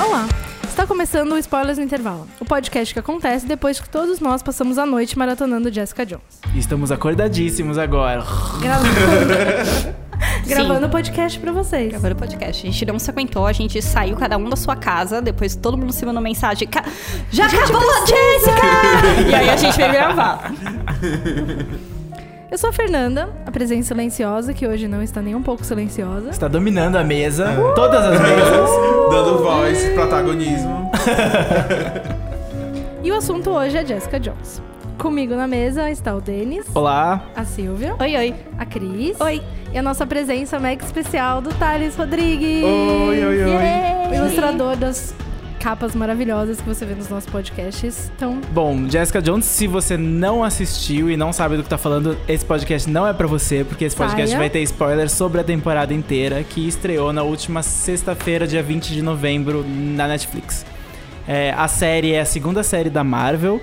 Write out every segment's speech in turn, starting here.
Olá! Está começando o Spoilers no Intervalo, o podcast que acontece depois que todos nós passamos a noite maratonando Jessica Jones. Estamos acordadíssimos agora. Gravando, Gravando o podcast pra vocês. Gravando o podcast. A gente não se aguentou, a gente saiu cada um da sua casa, depois todo mundo se mandou mensagem. "Ca- Já acabou, Jessica! e aí a gente veio gravar. Eu sou a Fernanda, a presença silenciosa, que hoje não está nem um pouco silenciosa. Está dominando a mesa, todas as mesas. Dando voz, protagonismo. E o assunto hoje é Jessica Jones. Comigo na mesa está o Denis, Olá. a Silvia, Oi, oi. a Cris Oi. E a nossa presença mega especial do Thales Rodrigues. Oi, oi, oi. O ilustrador das capas maravilhosas que você vê nos nossos podcasts. Então, Bom, Jessica Jones, se você não assistiu e não sabe do que tá falando, esse podcast não é pra você, porque esse podcast Saia. vai ter spoilers sobre a temporada inteira, que estreou na última sexta-feira, dia 20 de novembro, na Netflix. É, a série é a segunda série da Marvel.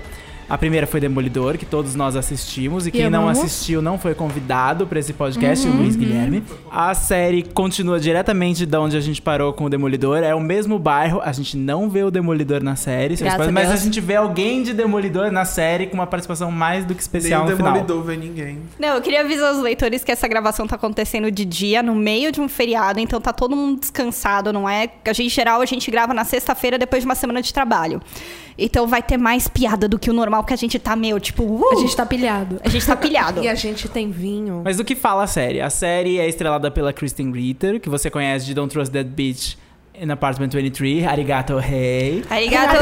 A primeira foi Demolidor, que todos nós assistimos. E quem não amamos. assistiu não foi convidado pra esse podcast, o Luiz Guilherme. A série continua diretamente da onde a gente parou com o Demolidor. É o mesmo bairro. A gente não vê o Demolidor na série, Graças pais, a mas a gente vê alguém de Demolidor na série com uma participação mais do que Nem especial o no final. Demolidor vê ninguém. Não, eu queria avisar os leitores que essa gravação tá acontecendo de dia, no meio de um feriado, então tá todo mundo descansado, não é? A gente, em geral, a gente grava na sexta-feira depois de uma semana de trabalho. Então vai ter mais piada do que o normal, porque a gente tá meio, tipo, uh, a gente tá pilhado. a gente tá pilhado. E a gente tem vinho. Mas do que fala a série? A série é estrelada pela Kristen Ritter, que você conhece de Don't Trust That Bitch in Apartment 23, Arigato Hey. Arigato,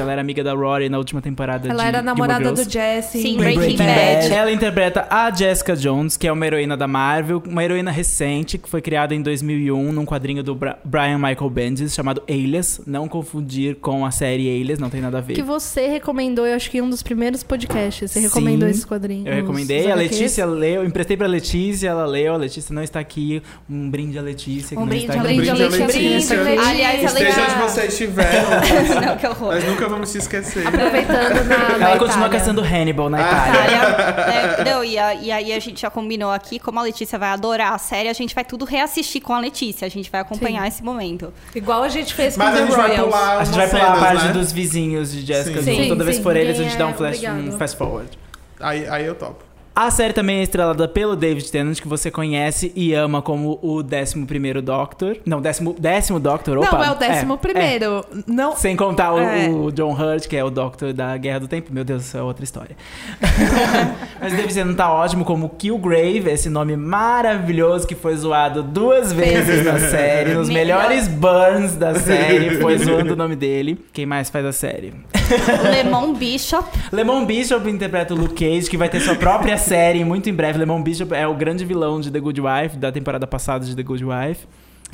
Ela era amiga da Rory na última temporada Ela de era namorada do. Jesse. Sim, em Breaking Bad. Ela interpreta a Jessica Jones, que é uma heroína da Marvel, uma heroína recente que foi criada em 2001 num quadrinho do Bra- Brian Michael Bendis chamado Alias. Não confundir com a série Alias, não tem nada a ver. Que você recomendou, eu acho que em um dos primeiros podcasts. Você recomendou Sim, esse quadrinho. Eu recomendei, a Letícia leu, emprestei pra Letícia, ela leu, a Letícia não está aqui. Um brinde à Letícia. Um brinde a a Letícia. Letícia. Brinde a Aliás, ela Esteja onde você estiver, Não, que horror. nós nunca vamos se esquecer. Aproveitando na, na Ela continua Itália. caçando Hannibal na Ah. Itália. Itália. né? Não, e, a- e aí a gente já combinou aqui, como a Letícia vai adorar a série, a gente vai tudo reassistir com a Letícia. A gente vai acompanhar esse momento. Igual a gente fez com Mas a gente vai Royals. pular A gente vai pular a parte né? dos vizinhos de Jessica Sim. Sim, Toda vez sim, que for eles, a gente dá um é flash, um fast forward. Aí, aí eu topo. A série também é estrelada pelo David Tennant, que você conhece e ama como o 11º Doctor. Não, décimo, décimo Doctor, opa. Não, é o décimo primeiro. Não. é. Sem contar o, É. o John Hurt, que é o Doctor da Guerra do Tempo. Meu Deus, isso é outra história. Mas o David Tennant tá ótimo como Killgrave, esse nome maravilhoso que foi zoado duas vezes na série. Nos Melhor. melhores burns da série, foi zoando o nome dele. Quem mais faz a série? Lemon Bishop. Lemon Bishop interpreta o Luke Cage, que vai ter sua própria série muito em breve. Lemon Bishop é o grande vilão de The Good Wife, da temporada passada de The Good Wife.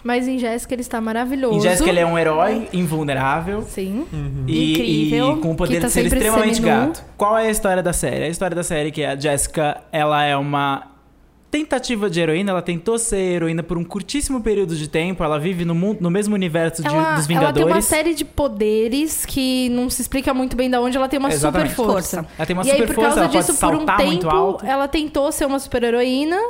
Mas em Jéssica ele está maravilhoso. Em Jessica ele é um herói invulnerável. Sim. E, Incrível. e com o poder tá de ser extremamente seminu. gato. Qual é a história da série? A história da série é que a Jessica, ela é uma tentativa de heroína, ela tentou ser heroína por um curtíssimo período de tempo, ela vive no, mundo, no mesmo universo de- Ela, dos ela Vingadores. tem uma série de poderes que não se explica muito bem de onde ela tem uma Exatamente. super força. Ela tem uma e aí, super por força, causa ela disso, pode por um saltar tempo, muito alto. ela tentou ser uma super heroína.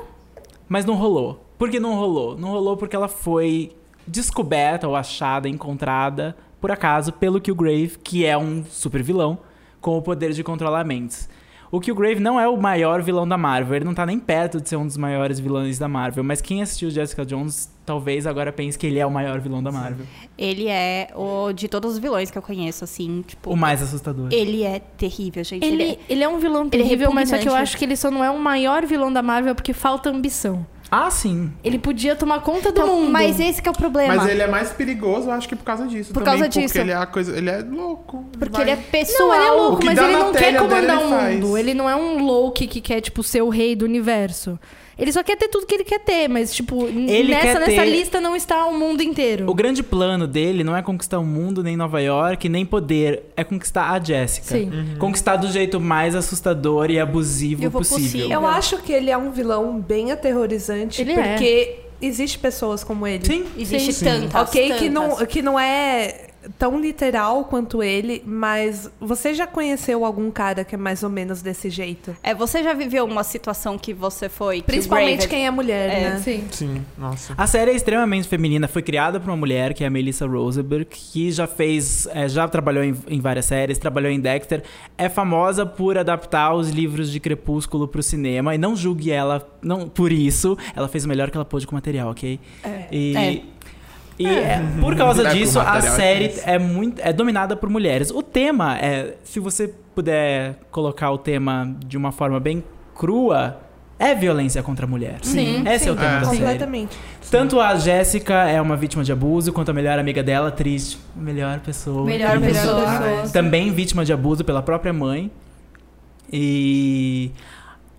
Mas não rolou. Por que não rolou? Não rolou porque ela foi descoberta ou achada, encontrada, por acaso, pelo Killgrave, que é um super vilão com o poder de controlar mentes. O Killgrave não é o maior vilão da Marvel, ele não tá nem perto de ser um dos maiores vilões da Marvel, mas quem assistiu Jessica Jones talvez agora pense que ele é o maior vilão da Marvel. Ele é o de todos os vilões que eu conheço, assim, tipo. O mais assustador. Ele é terrível, gente. Ele, Ele, ele é um vilão ele é terrível, mas só que eu acho que ele só não é o maior vilão da Marvel porque falta ambição. Ah, sim. Ele podia tomar conta do Então, mundo. Mas esse que é o problema. Mas ele é mais perigoso, eu acho que por causa disso Por também. causa porque disso. ele é a coisa. Ele é louco. Porque vai- ele é pessoal. Não, ele é louco, mas ele não quer comandar o mundo. Ele não é um Loki que quer, tipo, ser o rei do universo. Ele só quer ter tudo que ele quer ter, mas, tipo, Ele nessa, nessa ter- lista não está o mundo inteiro. O grande plano dele não é conquistar o mundo, nem Nova York, nem poder. É conquistar a Jessica. Sim. Conquistar do jeito mais assustador e abusivo possível. possível. Eu acho que ele é um vilão bem aterrorizante, Ele é. porque existe pessoas como ele. Sim. Existe Sim. tantas. Ok, que não, tantas. que não é tão literal quanto ele, mas você já conheceu algum cara que é mais ou menos desse jeito? É, você já viveu uma situação que você foi. Principalmente quem é mulher, É, né? Sim. Sim, nossa. A série é extremamente feminina, foi criada por uma mulher, que é a Melissa Rosenberg, que já fez, é, já trabalhou em, em várias séries, trabalhou em Dexter, é famosa por adaptar os livros de Crepúsculo pro cinema, e não julgue ela não por isso, ela fez o melhor que ela pôde com o material, ok? E, É. e é, por causa É, disso, a é série é muito é dominada por mulheres. O tema é, se você puder colocar o tema de uma forma bem crua, é violência contra a mulher. Sim, Esse é o sim, tema da série. Completamente. Tanto a Jéssica é uma vítima de abuso, quanto a melhor amiga dela, triste. Melhor pessoa. Melhor Incrível. pessoa. Também vítima de abuso pela própria mãe. E.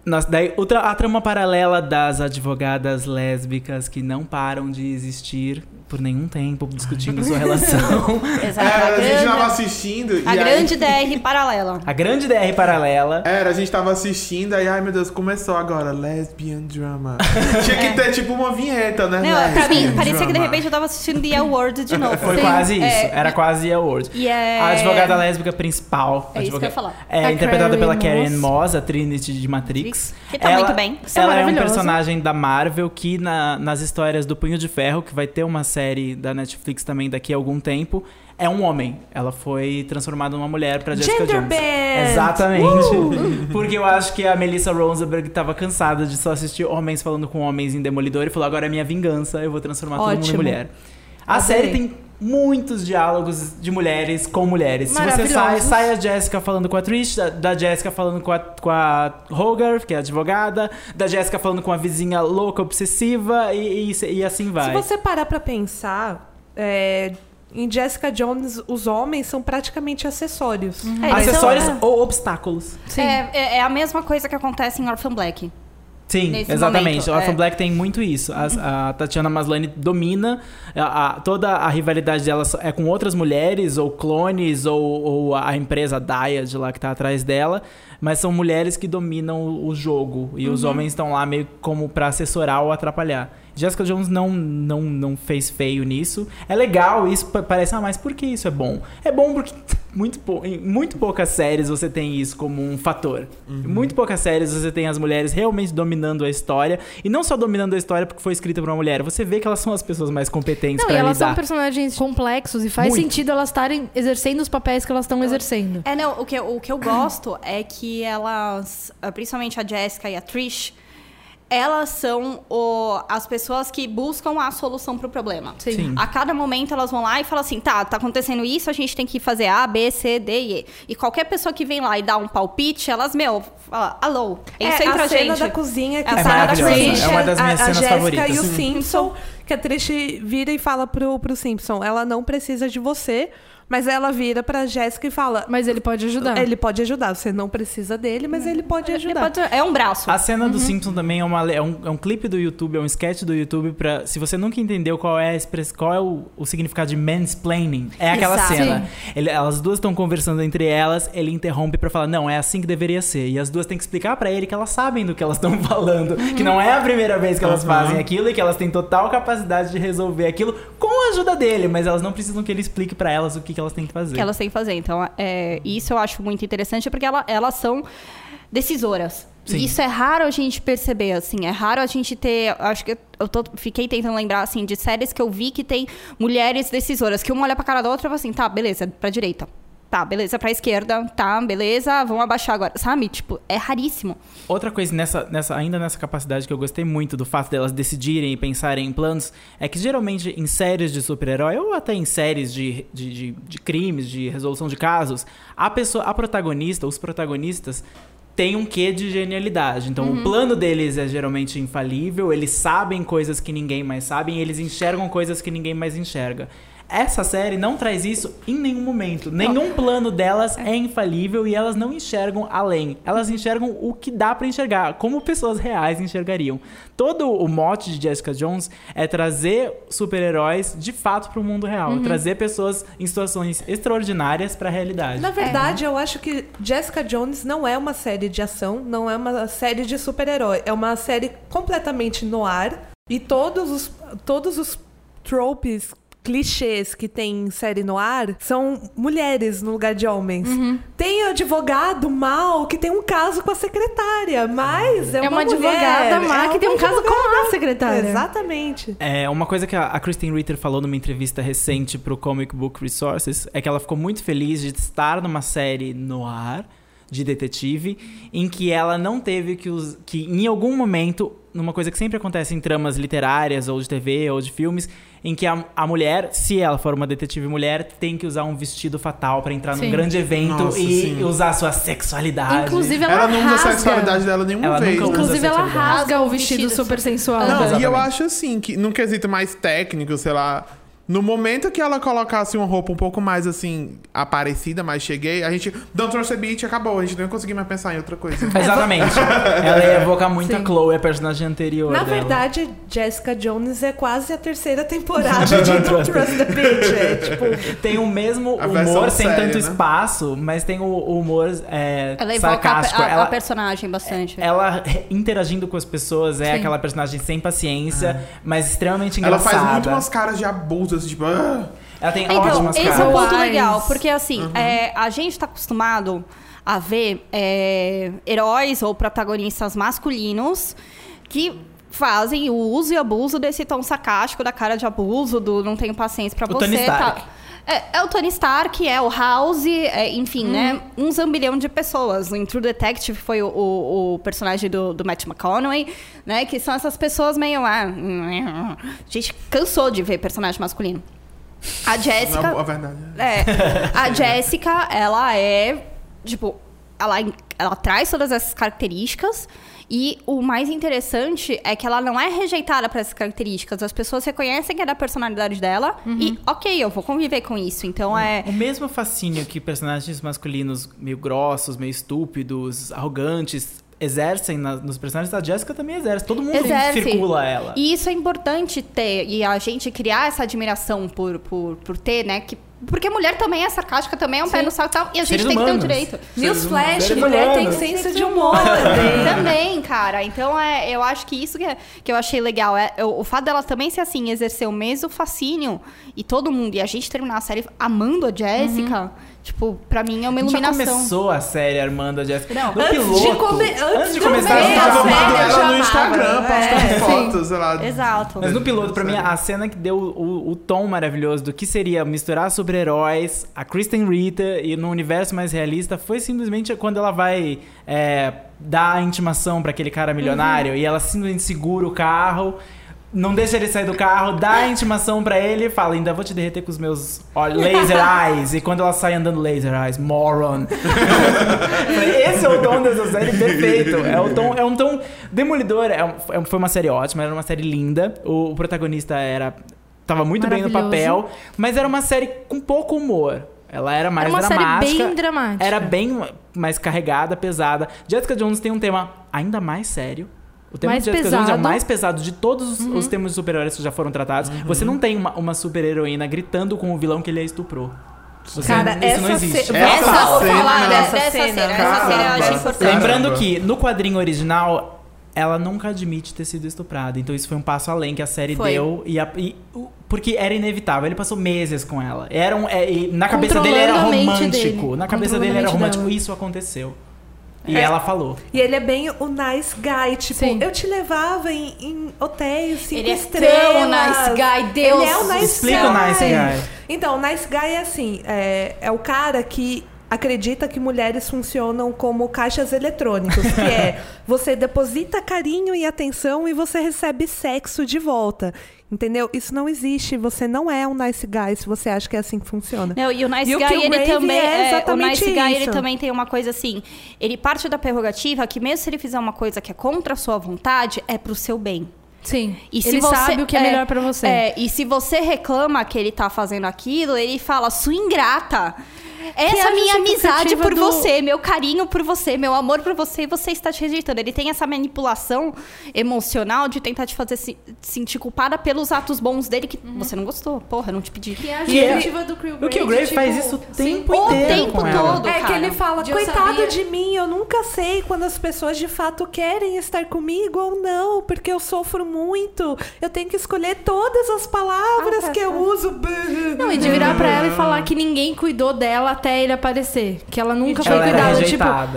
Nós, daí, outra, a trama paralela das advogadas lésbicas que não param de existir por nenhum tempo discutindo sua relação. Exato. É, a gente grande- tava assistindo e a aí- grande DR paralela. A grande DR paralela. Era, a gente tava assistindo, aí, ai meu Deus, começou agora, lesbian drama. Tinha que ter tipo uma vinheta, né? Não, pra mim, parecia que de drama. repente eu tava assistindo The Award de novo. Foi Sim. quase isso. É, Era quase a Word. E é... A advogada lésbica principal. É isso que eu ia falar. É A interpretada pela Karen Karen Moss. Moss, a Trinity de Matrix. Que tá muito bem. Isso é ela é um personagem da Marvel que na- nas histórias do Punho de Ferro, que vai ter uma série da Netflix também daqui a algum tempo, é um homem. Ela foi transformada numa mulher pra Jessica Gender Jones. band! Exatamente. Porque eu acho que a Melissa Rosenberg tava cansada de só assistir homens falando com homens em Demolidor e falou: agora é minha vingança, eu vou transformar todo mundo em Ótimo. mulher. A Adorei. série tem muitos diálogos de mulheres com mulheres. Se você sai, sai a Jessica falando com a Trish, da, da Jessica falando com a, com a Hogarth, que é a advogada, da Jessica falando com a vizinha louca, obsessiva, e, e, e assim vai. Se você parar pra pensar, é, em Jessica Jones, os homens são praticamente acessórios. É, eles Acessórios são- ou obstáculos. Sim. É, é- é a mesma coisa que acontece em Orphan Black. Sim, Nesse exatamente. momento, O Orphan é. Black tem muito isso. A, a Tatiana Maslany domina a- a- toda a rivalidade dela é com outras mulheres, ou clones, ou, ou a empresa Dyad lá que tá atrás dela. Mas são mulheres que dominam o, o jogo. E Uhum. os homens estão lá meio como pra assessorar ou atrapalhar. Jessica Jones não, não, não fez feio nisso. É legal, isso pa- parece, ah, mas por que isso é bom? É bom porque muito pou- em muito poucas séries você tem isso como um fator. Em muito poucas séries você tem as mulheres realmente dominando a história. E não só dominando a história porque foi escrita por uma mulher. Você vê que elas são as pessoas mais competentes Não, e pra elas são lidar. personagens complexos e faz Muito. sentido elas estarem exercendo os papéis que elas estão exercendo. É, não, o que, o que eu gosto é que elas, ah, principalmente a Jessica e a Trish, elas são o- as pessoas que buscam a solução pro problema. Sim. Sim. A cada momento elas vão lá e falam assim: tá, tá acontecendo isso, a gente tem que fazer A, B, C, D e E. E qualquer pessoa que vem lá e dá um palpite, elas, meu, fala, alô, é isso É, entre a a cena gente. da cozinha que É tá a Trish, É uma das minhas a, a cenas Jéssica favoritas. e o Sim. Simpson, que a Trish vira e fala pro, pro Simpson, ela não precisa de você, mas ela vira pra Jéssica e fala, Mas ele pode ajudar. ele pode ajudar, você não precisa dele, mas ele pode Ele ajudar. pode- é um braço. A cena do Simpson também é, uma, é, um, é um clipe do YouTube, é um sketch do YouTube pra. Se você nunca entendeu qual é, a express, qual é o, o significado de mansplaining, é aquela Exato. cena. Ele- elas duas estão conversando entre elas, ele interrompe pra falar, não, é assim que deveria ser. E as duas têm que explicar pra ele que elas sabem do que elas estão falando. Que não é a primeira vez que elas Uhum. fazem aquilo e que elas têm total capacidade de resolver aquilo com a ajuda dele, mas elas não precisam que ele explique pra elas o que, que elas têm que fazer. que elas têm que fazer. Então, é, isso eu acho muito interessante porque ela- elas são decisoras. Sim. Isso é raro a gente perceber, assim. É raro a gente ter. Acho que eu tô- fiquei tentando lembrar, assim, de séries que eu vi que tem mulheres decisoras. Que uma olha pra cara da outra e fala assim: tá, beleza, pra direita. Tá, beleza, pra esquerda. Tá, beleza, vamos abaixar agora. Sabe? Tipo, é raríssimo. Outra coisa nessa, nessa, ainda nessa capacidade que eu gostei muito do fato delas decidirem e pensarem em planos é que geralmente em séries de super-herói ou até em séries de, de, de, de crimes, de resolução de casos, a pessoa, a protagonista, os protagonistas têm um quê de genialidade. Então o plano deles é geralmente infalível, eles sabem coisas que ninguém mais sabe, e eles enxergam coisas que ninguém mais enxerga. Essa série não traz isso em nenhum momento. Nenhum plano delas é infalível e elas não enxergam além. Elas enxergam o que dá pra enxergar, como pessoas reais enxergariam. Todo o mote de Jessica Jones é trazer super-heróis de fato pro mundo real, trazer pessoas em situações extraordinárias pra realidade. Na verdade, eu acho que Jessica Jones não é uma série de ação, não é uma série de super-herói. É uma série completamente no ar. E todos os, todos os tropes clichês que tem em série no ar são mulheres no lugar de homens. Uhum. Tem advogado mal que tem um caso com a secretária, mas é, É uma mulher, advogada má é que tem um uma caso com a secretária. Exatamente. É, uma coisa que a, a Kristen Ritter falou numa entrevista recente pro Comic Book Resources é que ela ficou muito feliz de estar numa série no ar de detetive em que ela não teve que, us- que em algum momento, numa coisa que sempre acontece em tramas literárias ou de TV ou de filmes, em que a, a mulher, se ela for uma detetive mulher, tem que usar um vestido fatal pra entrar Sim. num grande evento Nossa, e sim. usar sua sexualidade. Inclusive, ela, Ela não usa a rasga. sexualidade dela nenhuma Ela vez. Inclusive, ela rasga o vestido vestido. super sensual. Não, e eu acho assim, que num quesito mais técnico, sei lá. No momento que ela colocasse uma roupa um pouco mais assim, aparecida, mais cheguei, a gente. Don't Trust the Beat acabou, a gente não conseguiu mais pensar em outra coisa. Exatamente. ela ia evocar muito a Sim. Chloe, a personagem anterior Na dela. verdade, Jessica Jones é quase a terceira temporada de Don't Trust the Bitch. É, tipo, Tem o mesmo A humor, sem séria, tanto né? espaço, mas tem o, o humor é, Ela a, sarcástico. a- a ela, personagem bastante. ela re- interagindo com as pessoas é Sim. aquela personagem sem paciência, mas extremamente Ela engraçada. faz muito umas caras de abuso, assim, tipo. "Ah". Ela tem Então, ótimas esse é um ponto legal, porque assim, é, a gente tá acostumado a ver é, heróis ou protagonistas masculinos que fazem o uso e abuso desse tom sarcástico da cara de abuso, do não tenho paciência pra O você. Tony Stark. Tá. É, é o Tony Stark, é o House, é, enfim, né? Uhum. Um zambilhão de pessoas. Em True Detective foi o, o- o personagem do, do Matt McConaughey, né? Que são essas pessoas meio. Ah, a gente cansou de ver personagem masculino. A Jessica. Na a verdade. É. A Jéssica, ela é, tipo, ela, ela traz todas essas características. E o mais interessante é que ela não é rejeitada por essas características. As pessoas reconhecem que é da personalidade dela e, ok, eu vou conviver com isso. Então é. O mesmo fascínio que personagens masculinos meio grossos, meio estúpidos, arrogantes exercem na- nos personagens da Jessica também exerce. Todo mundo Exerce. circula ela. E isso é importante ter, e a gente criar essa admiração por, por, por ter, né? Que, porque mulher também é sarcástica, também é um pé no saco e tal, e a gente Seres tem que ter o humanos. direito. Newsflash, mulher tem humanos. senso de humor também. Também, cara. Então, é, eu acho que isso que, é- que eu achei legal. É, o, o fato dela também ser assim, exercer o mesmo fascínio e todo mundo, e a gente terminar a série amando a Jéssica, tipo, pra mim é uma A gente já iluminação. começou a série Armando a Jessica. Não, no antes de piloto, come- antes de começar a Tava amando eu ela no. Instagram, postando É, fotos, sei lá. Exato. Mas no piloto, pra mim, a cena que deu o, o tom maravilhoso do que seria misturar super-heróis, a Kristen Ritter e no universo mais realista foi simplesmente quando ela vai é, dar a intimação pra aquele cara milionário e ela simplesmente segura o carro. Não deixa ele sair do carro, dá a intimação pra ele e fala: Ainda vou te derreter com os meus olhos, laser eyes. E quando ela sai andando, laser eyes, moron. Esse é o tom dessa série perfeito. É, o tom, é um tom demolidor. É é foi uma série ótima, era uma série linda. O, o protagonista era. Tava muito bem no papel, mas era uma série com pouco humor. Ela era mais Era uma série dramática. bem dramática. Era bem mais carregada, pesada. Jessica Jones tem um tema ainda mais sério. O tema Mais de Jessica Jones é o pesado. Uhum. mais pesado de todos os, os temas de super-heróis que já foram tratados. Você não tem uma, uma super-heroína gritando com o vilão que ele a estuprou. Você- Cara, isso essa não existe. ce- Essa Essa, vou cena- falar dessa, Dessa cena. cena. Essa cena eu acho importante. Lembrando que no quadrinho original ela nunca admite ter sido estuprada. Então isso foi um passo além que a série Foi. deu. E, a- e- porque era inevitável. Ele passou meses com ela. Era um, é, e na cabeça dele era romântico. dele. Na cabeça dele era romântico. dela. Isso aconteceu. E É. ela falou. E ele é bem o nice guy, tipo, Sim. eu te levava em, em hotéis cinco Ele é estrelas. tão nice guy, Deus. Ele é o nice Explica guy. o nice guy. Então, o nice guy é assim, é, é o cara que acredita que mulheres funcionam como caixas eletrônicos, que é você deposita carinho e atenção e você recebe sexo de volta. Entendeu? Isso não existe. Você não é um nice guy se você acha que é assim que funciona. Não, e o Nice E o Guy, ele Killgrave também. é é, o Nice Guy, ele isso. também tem uma coisa assim. Ele parte da prerrogativa que, mesmo se ele fizer uma coisa que é contra a sua vontade, é pro seu bem. Sim. E se ele você- sabe o que é, melhor pra você. É, e se você reclama que ele tá fazendo aquilo, ele fala, sua ingrata. Essa é minha amizade por do- você, meu carinho por você, meu amor por você, e você está te rejeitando. Ele tem essa manipulação emocional de tentar te fazer se sentir culpada pelos atos bons dele que você não gostou. Porra, não te pedi. Que é a é- justificativa do Kilgrave. O Kilgrave tipo, faz isso o tempo o inteiro tempo com ela. todo. É que cara. ele fala, coitado de mim, eu nunca sei quando as pessoas de fato querem estar comigo ou não, porque eu sofro muito. Eu tenho que escolher todas as palavras Ah, tá que eu certo. uso. Não, e de virar pra ela e falar que ninguém cuidou dela até ele aparecer. Que ela nunca foi Ela era cuidada.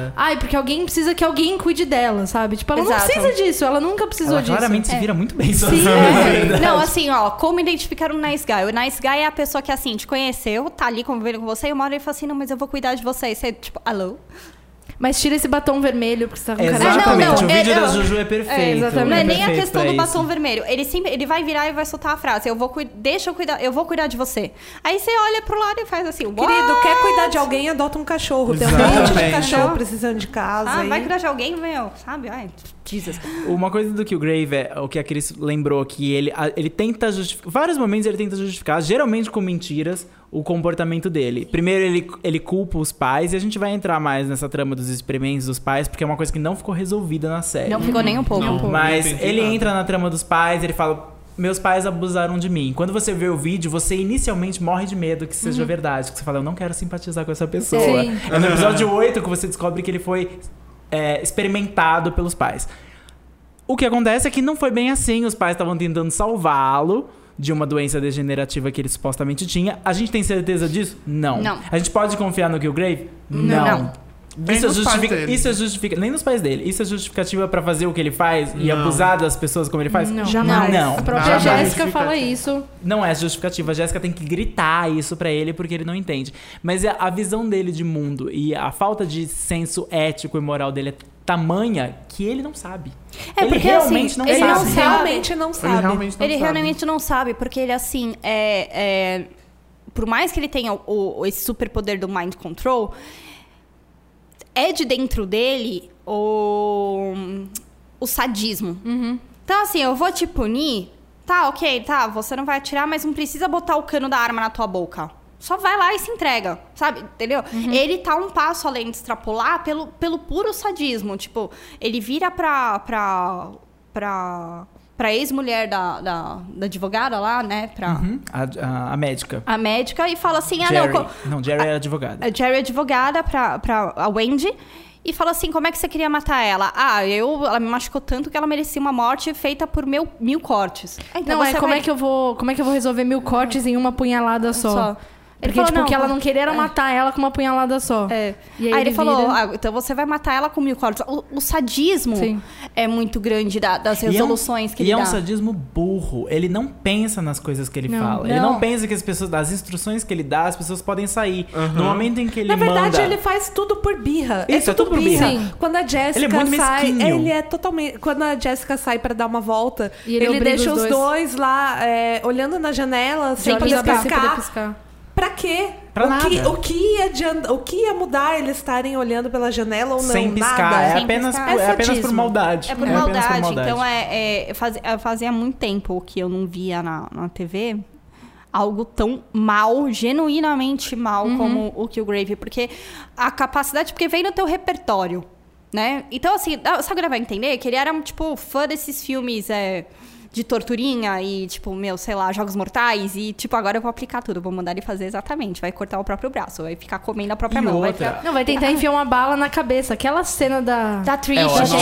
Tipo, ai, porque alguém precisa que alguém cuide dela, sabe? Tipo, ela Exato. não precisa disso, ela nunca precisou Ela disso. claramente se vira muito bem sozinha. Sim, é. verdade. Não, assim, ó, como identificar um nice guy? O nice guy é a pessoa que, assim, te conheceu, tá ali convivendo com você, e uma hora ele fala assim, não, mas eu vou cuidar de você. E você, tipo, alô? Mas tira esse batom vermelho, porque você tá com cara de Exatamente, não, não, o vídeo é- da é- Juju é perfeito. É, exatamente. Não é é nem a questão pra do isso. batom vermelho. Ele sempre, ele vai virar e vai soltar a frase, eu vou cuidar, deixa eu cuidar, eu vou cuidar de você. Aí você olha pro lado e faz assim, Querido, "What?" quer cuidar de alguém, adota um cachorro. Tem um monte de Exatamente. cachorro precisando de casa. Ah, aí. vai cuidar de alguém, meu, sabe? Ai, Jesus. Uma coisa do Killgrave é o que a Cris lembrou que ele, ele tenta justificar. Vários momentos ele tenta justificar, geralmente com mentiras, o comportamento dele. Primeiro ele, ele culpa os pais, e a gente vai entrar mais nessa trama dos experimentos dos pais, porque é uma coisa que não ficou resolvida na série. Não ficou nem um pouco. Não. Mas Não ele nada. entra na trama dos pais, ele fala. Meus pais abusaram de mim. Quando você vê o vídeo, você inicialmente morre de medo que seja verdade. Que você fala, eu não quero simpatizar com essa pessoa. Sim. É no episódio 8 que você descobre que ele foi é, experimentado pelos pais. O que acontece é que não foi bem assim. Os pais estavam tentando salvá-lo de uma doença degenerativa que ele supostamente tinha. A gente tem certeza disso? Não. Não. A gente pode confiar no Killgrave? Não. Nem Isso, pais justifica, isso é justifica, nem nos pais dele. Isso é justificativa pra fazer o que ele faz e Não. abusar das pessoas como ele faz? Não. Jamais. Não. A própria Jamais Jéssica fala isso. Não é justificativa. A Jéssica tem que gritar isso pra ele porque ele não entende. Mas é a visão dele de mundo e a falta de senso ético e moral dele é tamanha que ele não sabe. É, ele porque, realmente assim, não ele sabe. não sabe. realmente não Ele sabe. realmente não ele sabe. realmente não sabe, porque ele, assim, é, é- por mais que ele tenha o, o- esse superpoder do mind control, é de dentro dele o, o sadismo. Então, assim, eu vou te punir, tá, ok, tá, você não vai atirar, mas não precisa botar o cano da arma na tua boca. Só vai lá e se entrega, sabe? Entendeu? Ele tá um passo além de extrapolar pelo, pelo puro sadismo. Tipo, ele vira pra. pra. pra, pra ex-mulher da, da, da advogada lá, né? Pra Uhum. A, a- a médica. a médica e fala assim: ah, Jerry. não. co- Não, Jerry é advogada. a Jerry é advogada pra, pra a Wendy. E fala assim, como é que você queria matar ela? Ah, eu, ela me machucou tanto que ela merecia uma morte feita por mil, mil cortes. Ah, então não, é como vai- é que eu vou. Como é que eu vou resolver mil cortes em uma punhalada só? Só. Ele Porque, falou, tipo, o que não, ela não queria era é. matar ela com uma punhalada só. É. E aí aí, ele, ele falou, vira- ah, então você vai matar ela com mil cortes. O, o sadismo Sim. é muito grande da- das E é um- resoluções que e ele é um dá. sadismo burro. Ele não pensa nas coisas que ele Não. fala. Ele Não. não pensa que as pessoas, das instruções que ele dá, as pessoas podem sair. No momento em que ele Na verdade, manda... ele faz tudo por birra. Isso, é tudo por birra. Sim. Quando a Ele Jéssica é muito sai, mesquinho. ele é totalmente. Quando a Jéssica sai pra dar uma volta, E ele ele, deixa os dois. dois, lá é, olhando na janela, sem sem poder piscar. piscar. Pra quê? Pra o, que, nada. o, que ia adianta- o que ia mudar eles estarem olhando pela janela ou não? sem piscar. Nada. É, Sem apenas, piscar. por- É é apenas por maldade. É por apenas maldade. Então, é, é, faz- é, fazia muito tempo que eu não via na, na TV algo tão mal, genuinamente mal, como o Killgrave. Porque a capacidade... Porque vem no teu repertório, né? Então, assim, sabe o que vai entender? Que ele era, tipo, fã desses filmes... É, de torturinha e, tipo, meu, sei lá, jogos mortais. E, tipo, agora eu vou aplicar tudo. Vou mandar ele fazer exatamente. Vai cortar o próprio braço. Vai ficar comendo a própria E mão. Vai ficar... Não, vai tentar enfiar uma bala na cabeça. Aquela cena da. Da Trish, É. É ótimo.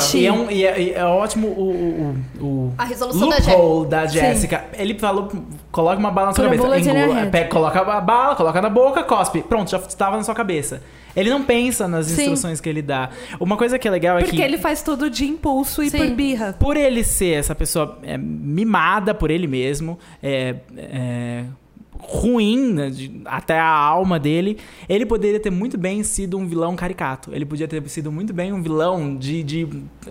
gente. E é, um- e é- e é ótimo o, o, o A resolução da loophole da Jéssica. Ele falou, coloca uma bala na sua cabeça. Engula- pega- coloca a bala, coloca na boca, cospe. Pronto, já estava na sua cabeça. Ele não pensa nas Sim. instruções que ele dá. Uma coisa que é legal é Porque que... ele faz tudo de impulso e Sim. por birra. por ele ser essa pessoa é, mimada por ele mesmo, é, é, ruim né, de- até a alma dele, ele poderia ter muito bem sido um vilão caricato. Ele podia ter sido muito bem um vilão de, de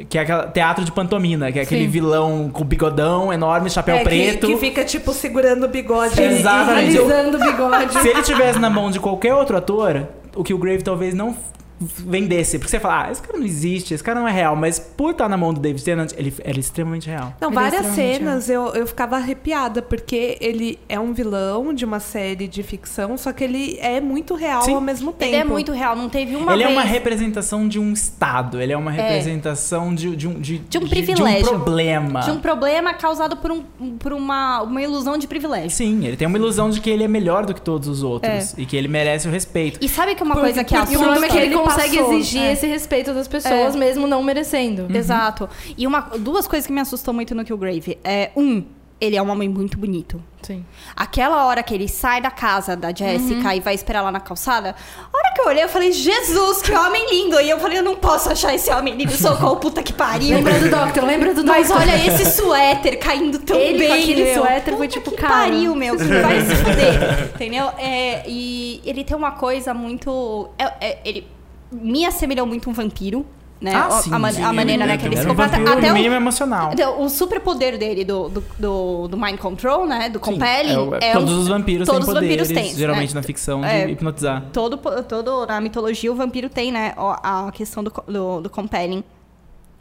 que é aquela teatro de pantomina, que é aquele Sim. vilão com bigodão enorme, chapéu É, que- preto. Que, fica, tipo, segurando o bigode. Exatamente. E, o bigode. Se ele tivesse na mão de qualquer outro ator, o que o Grave talvez não vendesse. Porque você fala, ah, esse cara não existe, esse cara não é real. Mas por estar na mão do David Tennant, ele era extremamente real. Não, Ele é várias extremamente cenas eu, eu ficava arrepiada, porque ele é um vilão de uma série de ficção, só que ele é muito real Sim. ao mesmo tempo. Ele é muito real, não teve uma ele vez... é uma representação de um estado, ele é uma representação de, de um, de, De um privilégio. De um problema. De um problema causado por, um, por uma, uma ilusão de privilégio. Sim, ele tem uma ilusão de que ele é melhor do que todos os outros e que ele merece o respeito. E sabe que uma Porque- coisa que porque E o assusta... problema é que ele, Ele consegue passou, exigir é. esse respeito das pessoas, É. mesmo não merecendo. Exato. E uma, duas coisas que me assustam muito no Killgrave. É, um, ele é um homem muito bonito. Sim. Aquela hora que ele sai da casa da Jessica e vai esperar lá na calçada, a hora que eu olhei, eu falei, Jesus, que homem lindo! E eu falei, eu não posso achar esse homem lindo, socorro, puta que pariu. Lembra do Doctor, lembra do Doctor. Mas olha esse suéter caindo tão Ele bem, aquele meu. suéter foi tipo, que cara. pariu, meu, que vai se fuder. Entendeu? É, e ele tem uma coisa muito... é- é- ele me assemelhou muito um vampiro, né? Ah, a, sim, a man- sim, a maneira né, que ele se um comporta. vampiro, Até o- mínimo emocional. O superpoder dele, do, do, do, do Mind Control, né? Do Sim, Compelling. é o- é todos um- os vampiros todos têm os vampiros poderes, têm, geralmente né? na ficção, de É. hipnotizar. Todo, todo, na mitologia, o vampiro tem, né? A questão do, do, do Compelling.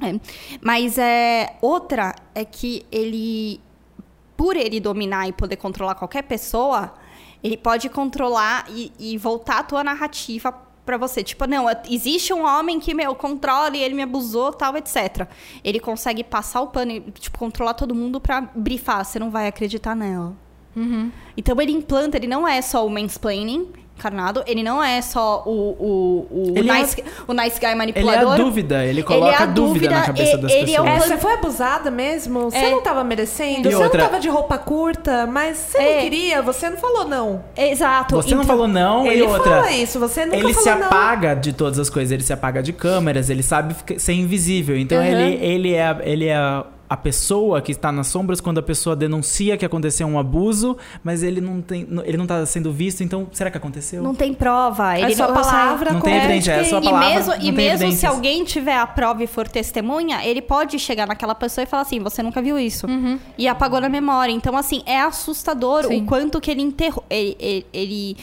É. Mas é, outra é que ele, por ele dominar e poder controlar qualquer pessoa, ele pode controlar e, e voltar a tua narrativa pra você. Tipo, não, existe um homem que, meu, controla e ele me abusou, tal, etc. Ele consegue passar o pano e, tipo, controlar todo mundo pra brifar. Você não vai acreditar nela. Então ele implanta, ele não é só o mansplaining encarnado, ele não é só o, o, o, Ele é- nice, o nice guy Ele é manipulador. a dúvida, ele coloca a dúvida, na cabeça e- das ele é pessoas. É, você foi abusada mesmo? Você É. não tava merecendo? E você outra- não tava de roupa curta, mas você É. não queria, você não falou não. Exato. Você não então- falou não Ele e outra. fala isso, você nunca ele se não. apaga de todas as coisas, ele se apaga de câmeras, ele sabe ser invisível. Então Uhum. ele, ele é, ele é a, pessoa que está nas sombras quando a pessoa denuncia que aconteceu um abuso, mas ele não tem, ele não está sendo visto. Então será que aconteceu? Não tem prova. Ele É só não palavra Não tem com evidência, é só E palavra, mesmo, não e mesmo se alguém tiver a prova e for testemunha, ele pode chegar naquela pessoa e falar assim: você nunca viu isso. E apagou na memória. Então, assim, é assustador Sim. o quanto que ele enterrou. Ele. ele, ele-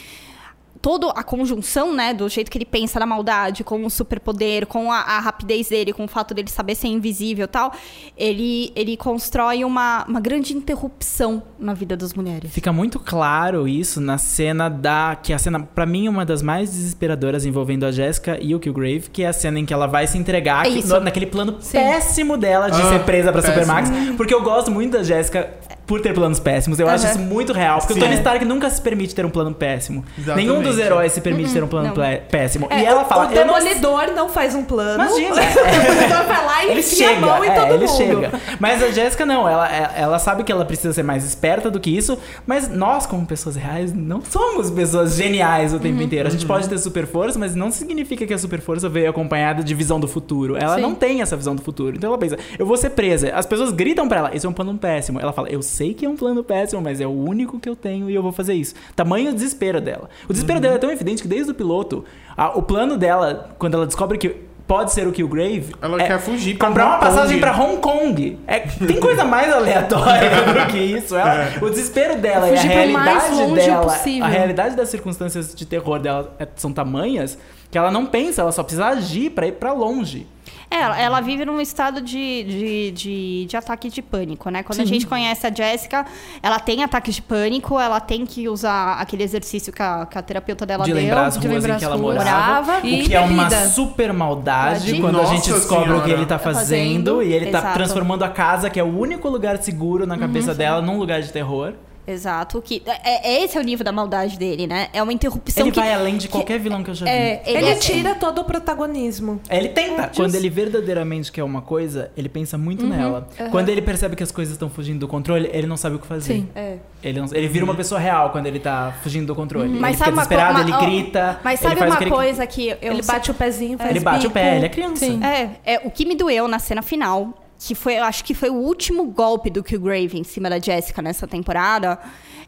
Toda a conjunção, né, do jeito que ele pensa na maldade, com o superpoder, com a, a rapidez dele, com o fato dele saber ser invisível e tal, ele, ele constrói uma, uma grande interrupção na vida das mulheres. Fica muito claro isso na cena da. Que é a cena, pra mim, uma das mais desesperadoras envolvendo a Jessica e o Killgrave, que é a cena em que ela vai se entregar É que- no- naquele plano Sim. péssimo dela de Ah, ser presa pra péssimo. Supermax. Porque eu gosto muito da Jéssica por ter planos péssimos. Eu acho Aham. isso muito real. Porque Sim. o Tony Stark nunca se permite ter um plano péssimo. Exatamente. Nenhum dos heróis se permite ter um plano não. péssimo. É, e ela fala. O "Eu não demolidor não, faz um plano. Imagina. O demolidor vai lá e ele enfia a chega, mão em é, todo ele mundo. chega. Mas a Jéssica não, ela, é- ela sabe que ela precisa ser mais esperta do que isso, mas nós, como pessoas reais, não somos pessoas geniais o Uhum. tempo inteiro. A gente pode ter super força, mas não significa que a super força veio acompanhada de visão do futuro. Ela Sim. não tem essa visão do futuro. Então ela pensa, eu vou ser presa. As pessoas gritam pra ela, isso é um plano péssimo. Ela fala, eu sei que é um plano péssimo, mas é o único que eu tenho e eu vou fazer isso. Tamanho o desespero dela. O desespero dela é tão evidente que desde o piloto, a- o plano dela, quando ela descobre que pode ser o Killgrave, Ela é quer fugir pra comprar uma Hong Kong. passagem pra Hong Kong. É, tem coisa mais aleatória do que isso. Ela- O desespero dela e a realidade longe dela, possível. a realidade das circunstâncias de terror dela é- são tamanhas que ela não pensa, ela só precisa agir pra ir pra longe. É, ela, ela vive num estado de, de, de, de ataque de pânico, né? Quando a Sim. gente conhece a Jéssica, ela tem ataques de pânico, ela tem que usar aquele exercício que a, que a terapeuta dela de deu. lembrar as de ruas lembrar em que ela morava. Morava. O E que é uma bebida. super maldade Pode. quando a gente Nossa descobre o que Senhora. ele tá Tá fazendo, fazendo, e ele tá exato. transformando a casa, que é o único lugar seguro na cabeça dela, num lugar de terror. Exato. Que, é, é- esse é o nível da maldade dele, né? É uma interrupção ele que... vai além de qualquer vilão que eu já vi. é, ele, Ele é- tira todo o protagonismo. Ele tenta. Quando ele verdadeiramente quer uma coisa, ele pensa muito Uhum. nela. Quando ele percebe que as coisas estão fugindo do controle, ele não sabe o que fazer. Sim. é. Ele, não- ele vira uma pessoa real quando ele tá fugindo do controle. Mas ele fica sabe uma desesperado, ele uma- ó, grita. Mas ele sabe uma que ele- coisa que eu ele bate o pezinho, faz Ele bate o pé, bico. ele é criança. Sim. É, é, o que me doeu na cena final, que foi, eu acho que foi o último golpe do Killgrave em cima da Jessica nessa temporada,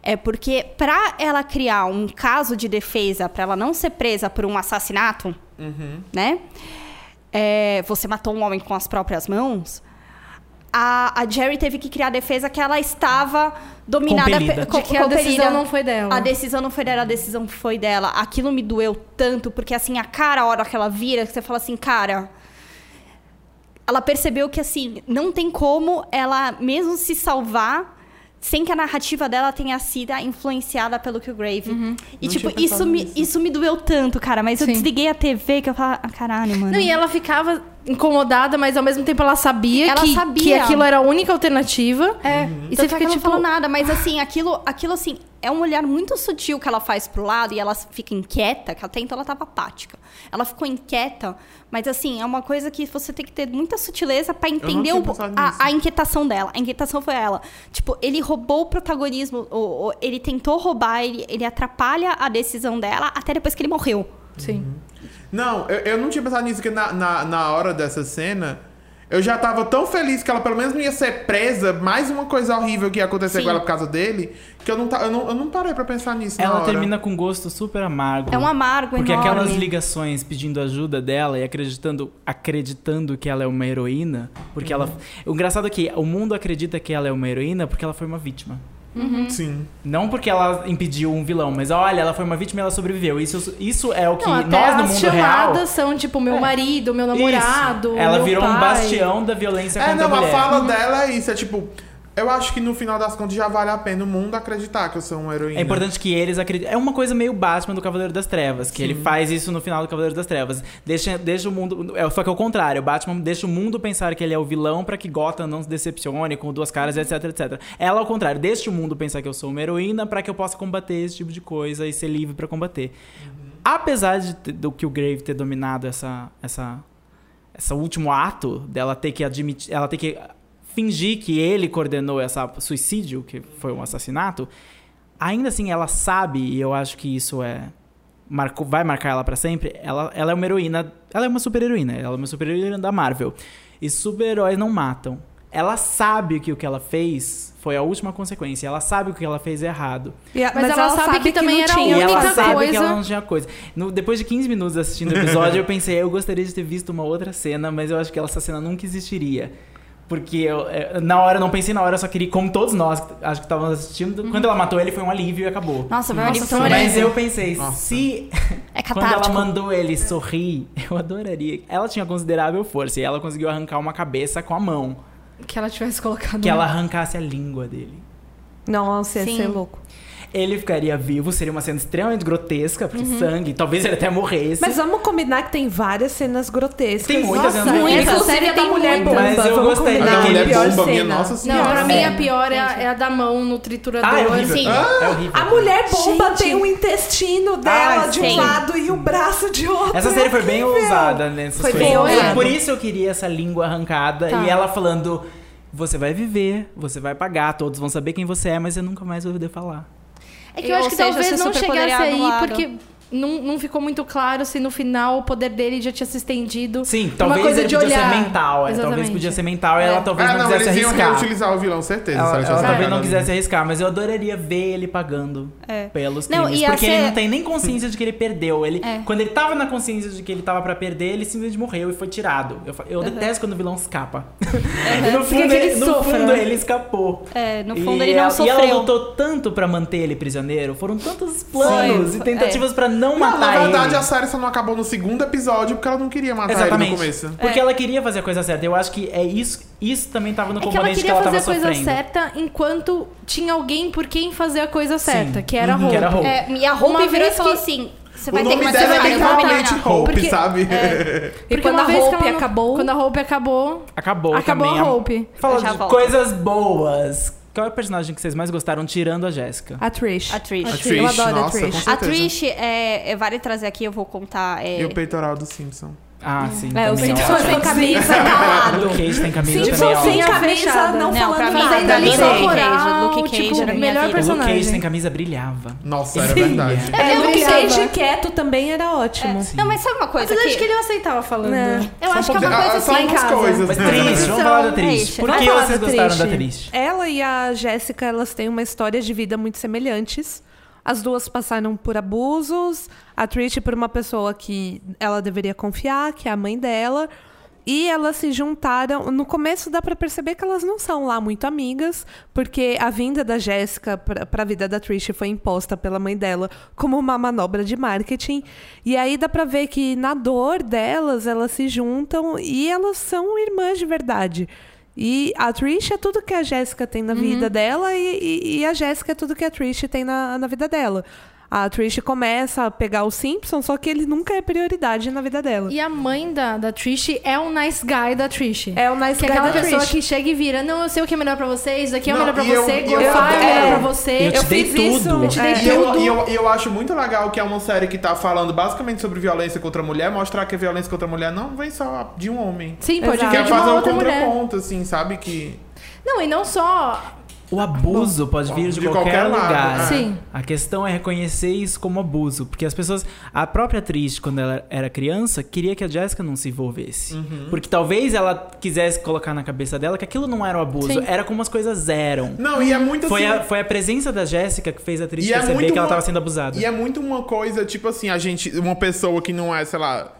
é porque pra ela criar um caso de defesa, pra ela não ser presa por um assassinato, né? É, você matou um homem com as próprias mãos. a, a Jerry teve que criar a defesa que ela estava dominada Compelida. pe- De que a decisão não foi dela. A decisão não foi dela, a decisão foi dela. Aquilo me doeu tanto, porque assim, a cara, a hora que ela vira, que você fala assim, cara. Ela percebeu que, assim, não tem como ela mesmo se salvar sem que a narrativa dela tenha sido influenciada pelo Killgrave. Uhum. E, Não tipo, isso me, nisso. isso me doeu tanto, cara. Mas eu Sim. desliguei a TV que eu falava, ah, caralho, mano. Não, e ela ficava incomodada, mas ao mesmo tempo ela sabia, Ela que, sabia. que aquilo era a única alternativa. É, E tanto você é fica que ela tipo. não falou nada, mas assim, aquilo, aquilo assim, é um olhar muito sutil que ela faz pro lado e ela fica inquieta, que até então ela tava apática. Ela ficou inquieta, mas assim, é uma coisa que você tem que ter muita sutileza pra entender o- a, a inquietação dela. A inquietação foi ela. Tipo, ele roubou o protagonismo, ou, ou ele tentou roubar, ele, ele atrapalha a decisão dela até depois que ele morreu. Sim. Não, eu, eu não tinha pensado nisso, que na, na, na hora dessa cena, eu já tava tão feliz que ela pelo menos não ia ser presa, mais uma coisa horrível que ia acontecer Sim. com ela por causa dele, que eu não, ta- eu não, eu não parei pra pensar nisso na Ela hora. termina com gosto super amargo. É um amargo Porque enorme. aquelas ligações pedindo ajuda dela e acreditando, acreditando que ela é uma heroína, porque ela. O engraçado é que o mundo acredita que ela é uma heroína porque ela foi uma vítima. Sim. Não porque ela impediu um vilão, mas olha, ela foi uma vítima e ela sobreviveu. Isso, isso é o que Não, nós no as mundo real. chamadas são tipo meu marido, meu namorado. Isso. Ela meu virou um pai. bastião da violência É, contra a não, a mulher. fala dela é isso, é tipo... Eu acho que no final das contas já vale a pena o mundo acreditar que eu sou uma heroína. É importante que eles acreditem. É uma coisa meio Batman do Cavaleiro das Trevas, que ele faz isso no final do Cavaleiro das Trevas. Deixa, deixa o mundo. É, só que é o contrário. O Batman deixa o mundo pensar que ele é o vilão pra que Gotham não se decepcione com duas caras, etc, etc. Ela, ao contrário, deixa o mundo pensar que eu sou uma heroína pra que eu possa combater esse tipo de coisa e ser livre pra combater. Apesar de, do que o Grave ter dominado essa, essa, esse último ato dela ter que admitir, ela ter que fingir que ele coordenou esse suicídio, que foi um assassinato, ainda assim ela sabe, e eu acho que isso é marcou, vai marcar ela pra sempre, ela, ela é uma heroína, ela é uma super heroína, ela é uma super heroína da Marvel. E super-heróis não matam. Ela sabe que o que ela fez foi a última consequência, ela sabe que o que ela fez é errado. E a- Mas ela sabe que também não era a tinha E ela única sabe coisa- que ela não tinha coisa. No- depois de 15 minutos assistindo o episódio, eu pensei, eu gostaria de ter visto uma outra cena, mas eu acho que essa cena nunca existiria. Porque eu, é, na hora, eu não pensei na hora, eu só queria, como todos nós, acho que estávamos assistindo, quando ela matou ele foi um alívio e acabou. Nossa, foi Mas alívio. eu pensei, Nossa. se É quando ela catártico. mandou ele sorrir, eu adoraria. Ela tinha considerável força e ela conseguiu arrancar uma cabeça com a mão. Que ela tivesse colocado. Que ela arrancasse a língua dele. Nossa, ia Sim. ser louco. Ele ficaria vivo, seria uma cena extremamente grotesca, porque sangue, talvez ele até morresse. Mas vamos combinar que tem várias cenas grotescas. Tem muitas Nossa, cenas grotescas. Inclusive Essa a da série mulher bomba. Mas eu vamos gostei. Da é mulher pior bomba, minha cena. nossa Não, senhora. pra mim É. a pior é a, é a da mão no triturador. Ah, é horrível. Sim. É horrível. A mulher bomba Gente. tem o intestino dela Ai, de um lado e o braço de outro. Essa série foi bem horrível. ousada nessas Foi bem É, ousada. Por isso eu queria essa língua arrancada Tá. e ela falando: você vai viver, você vai pagar, todos vão saber quem você é, mas eu nunca mais vou poder falar. É que eu Ou acho que seja, talvez não chegasse aí, porque não, não ficou muito claro se no final o poder dele já tinha se estendido. Sim, talvez coisa ele de podia olhar. ser mental. é, Talvez podia ser mental e ela talvez Ah, não não, quisesse eles iam arriscar. reutilizar o vilão, certeza. Ela, ela talvez não quisesse arriscar, mas eu adoraria ver ele pagando É. pelos Não, crimes. porque ser- ele não tem nem consciência de que ele perdeu. Ele, É. Quando ele tava na consciência de que ele tava pra perder, ele simplesmente morreu e foi tirado. Eu, eu detesto quando o vilão escapa. e no, fundo, ele, ele no sofra, fundo né? ele escapou. É, no fundo E ele não ela- E ela sofreu. lutou tanto pra manter ele prisioneiro. Foram tantos planos Sim. e tentativas pra não Não, matar na verdade, ele. a série só não acabou no segundo episódio porque ela não queria matar Exatamente. ele no começo. Porque ela queria fazer a coisa certa. Eu acho que é isso, isso também tava no É que ela componente queria ela fazer a coisa sofrendo. certa enquanto tinha alguém por quem fazer a coisa certa, Sim. que era a Uhum, Hope. que era a Hope. É, e a Hope Uma virou e falou que- assim: você O vai ter que matar dela é melhorar. Hope, Porque- sabe? E Porque quando uma a que Hope não- acabou. Quando a Hope acabou, Acabou, acabou também. a Hope. Fala Eu já de coisas boas. Qual é o personagem que vocês mais gostaram, tirando a Jéssica? A Trish. A Trish. A Eu Trish, adoro a nossa, Trish. com A. Trish, é, é, vale trazer aqui, eu vou contar. É, E o peitoral do Simpson. Ah, sim. É, também, Simpsons ó. sem camisa calado. Luke Cage tem camisa também, ó. sem camisa, não, Não, pra falando mim, nada. pra ali mim, só Luke Cage, coral, Luke Cage tipo, melhor vida. O Luke Cage personagem. sem camisa brilhava. Nossa, era Sim. verdade. É, É, o Luke. Cage quieto também era ótimo. Não, mas sabe uma coisa Apesar que... de que ele não aceitava falando. É. Eu acho que é uma Ah, coisa só assim... algumas casa. coisas. Mas né? triste, vamos falar da triste. Por que vocês gostaram da triste? Ela e a Jéssica, elas têm uma história de vida muito semelhantes. As duas passaram por abusos. A Trish por uma pessoa que ela deveria confiar, que é a mãe dela. e elas se juntaram. No começo dá pra perceber que elas não são lá muito amigas, porque a vinda da Jéssica pra, pra vida da Trish foi imposta pela mãe dela como uma manobra de marketing. E aí dá pra ver que na dor delas, elas se juntam e elas são irmãs de verdade. E a Trish é tudo que a Jéssica tem na vida dela e, e- e a Jéssica é tudo que a Trish tem na, na vida dela. A Trish começa a pegar o Simpson, só que ele nunca é prioridade na vida dela. E a mãe da, da Trish é um nice guy da Trish. É o nice Que é guy aquela da pessoa Trish. que chega e vira, não, eu sei o que é melhor pra vocês, isso aqui é o Não, melhor pra eu- você, eu- Gorfar é o melhor é, pra você. eu te dei fiz tudo. Eu te dei é. E eu, tudo. e eu, e eu acho muito legal que é uma série que tá falando basicamente sobre violência contra a mulher, mostrar que a violência contra a mulher não vem só de um homem. Sim, pode Exato. vir Quer fazer um outra mulher. contraponto, assim, sabe? Que. Não, e não só... O abuso pode vir de, de qualquer, qualquer lado, lugar. é. Sim. A questão é reconhecer isso como abuso. Porque as pessoas. A própria Trish, quando ela era criança, queria que a Jessica não se envolvesse. Uhum. Porque talvez ela quisesse colocar na cabeça dela que aquilo não era o abuso, Sim. era como as coisas eram. Não, e é muito Foi assim. a, foi a presença da Jéssica que fez a Trish E é perceber muito que ela uma- estava sendo abusada. E é muito uma coisa, tipo assim, a gente. Uma pessoa que não é, sei lá.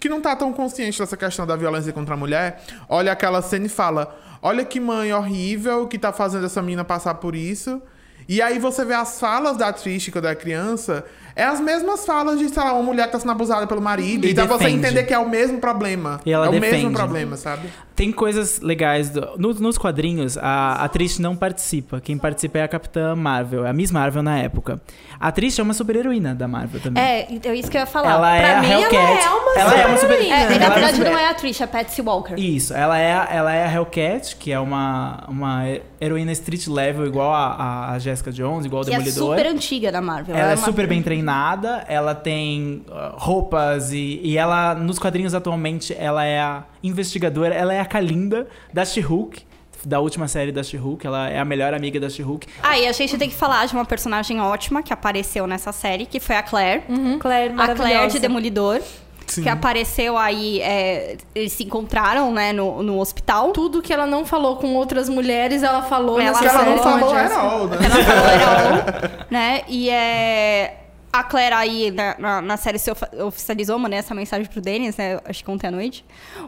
Que não tá tão consciente dessa questão da violência contra a mulher, olha aquela cena e fala: Olha que mãe horrível que tá fazendo essa menina passar por isso. E aí você vê as falas da Trish quando é criança, é as mesmas falas de, sei lá, uma mulher que tá sendo abusada pelo marido. E então você entender que é o mesmo problema. Ela é o defende. mesmo problema, sabe? Tem coisas legais. do- no- nos quadrinhos, a, a Trish não participa. Quem participa é a Capitã Marvel, a Miss Marvel na época. A Trish é uma super-heroína da Marvel também. É, então isso que eu ia falar. Ela pra é a mim, Hellcat. ela é uma ela é uma super super-heroína. É, e ela na uma verdade super- não é a Trish, é a Patsy Walker. Isso, ela é, ela é a Hellcat, que é uma, uma heroína street level igual a, a Jessica Jones, igual o Que é Demolidor. super antiga da Marvel. Ela é uma- super bem treinada, ela tem uh, roupas e, e ela, nos quadrinhos atualmente, ela é a investigadora, ela é a Kalinda da She-Hulk, da última série da She-Hulk, ela é a melhor amiga da She-Hulk. Ah, e a gente tem que falar de uma personagem ótima que apareceu nessa série, que foi a Claire. Claire, A. Claire de Demolidor. Sim. Que apareceu aí, é, eles se encontraram, né, no, no hospital. Tudo que ela não falou com outras mulheres, ela falou Ela nessa Que ela série não com a falou era all, né? Ela falou era o, né? E é. A Claire aí na, na, na série se oficializou, mandei essa mensagem pro Denis, né? Acho que ontem à noite.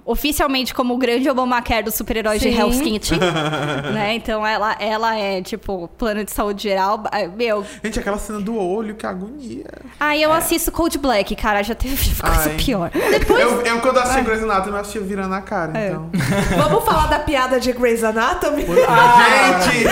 Oficialmente como o grande Obamacare dos super-heróis de. Hell's Kitchen. né? Então ela, ela é, tipo, plano de saúde geral. Ah, Meu. Gente, aquela cena do olho, que agonia. Aí eu assisto Cold Black, cara. Já teve coisa Ai. pior. Eu, eu, quando assisti Grey's Anatomy, eu assistia virando a cara, É. então. Vamos falar da piada de Grey's Anatomy? Gente!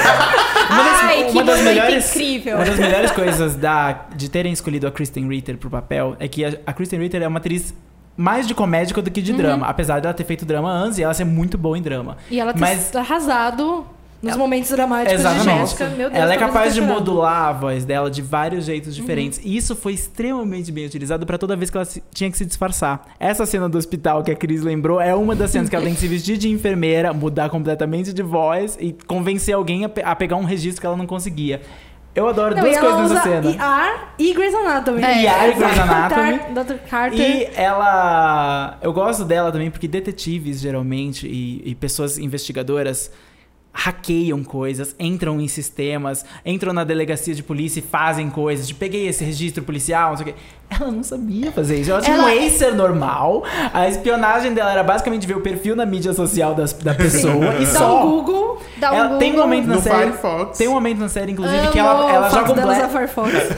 Uma das, Ai, que uma das melhores, incrível. Uma das melhores coisas da, de terem escolhido a Kristen Ritter pro papel é que a, a Kristen Ritter é uma atriz mais de comédia do que de drama. Apesar dela ter feito drama antes e ela ser muito boa em drama. E ela ter Mas arrasado nos momentos dramáticos de Exatamente. Jéssica. Meu Deus, ela é capaz de modular a voz dela de vários jeitos diferentes. E isso foi extremamente bem utilizado pra toda vez que ela se- tinha que se disfarçar. Essa cena do hospital que a Cris lembrou é uma das cenas que ela tem que se vestir de enfermeira, mudar completamente de voz e convencer alguém a, pe- a pegar um registro que ela não conseguia. Eu adoro Não, e duas coisas nessa usa cena. ER e Grey's Anatomy. É, ER e Grey's Anatomy. Dr. Carter. E ela. Eu gosto dela também porque detetives, geralmente, e, e pessoas investigadoras hackeiam coisas, entram em sistemas, entram na delegacia de polícia e fazem coisas. De peguei esse registro policial, não sei o quê. Ela não sabia fazer isso. Ela tinha um Ela- acer normal. A espionagem dela era basicamente ver o perfil na mídia social das, da pessoa e Dá só. um Google. Dá um Ela- Google. tem um momento na No série. Firefox. Tem um momento na série, inclusive, Amo que ela, ela joga um blefe.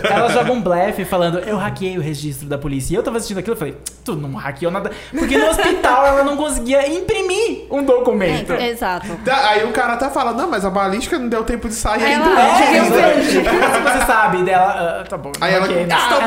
Ela joga um blefe falando, eu hackeei o registro da polícia. E eu tava assistindo aquilo e falei, tu não hackeou nada. Porque no hospital ela não conseguia imprimir um documento. É, exato. Tá, Aí o cara até fala, não, mas a balística não deu tempo de sair Aí ainda. ela- não. É, eu exatamente. Como você sabe dela? ah, tá bom. Aí ela, hackeei, né? estou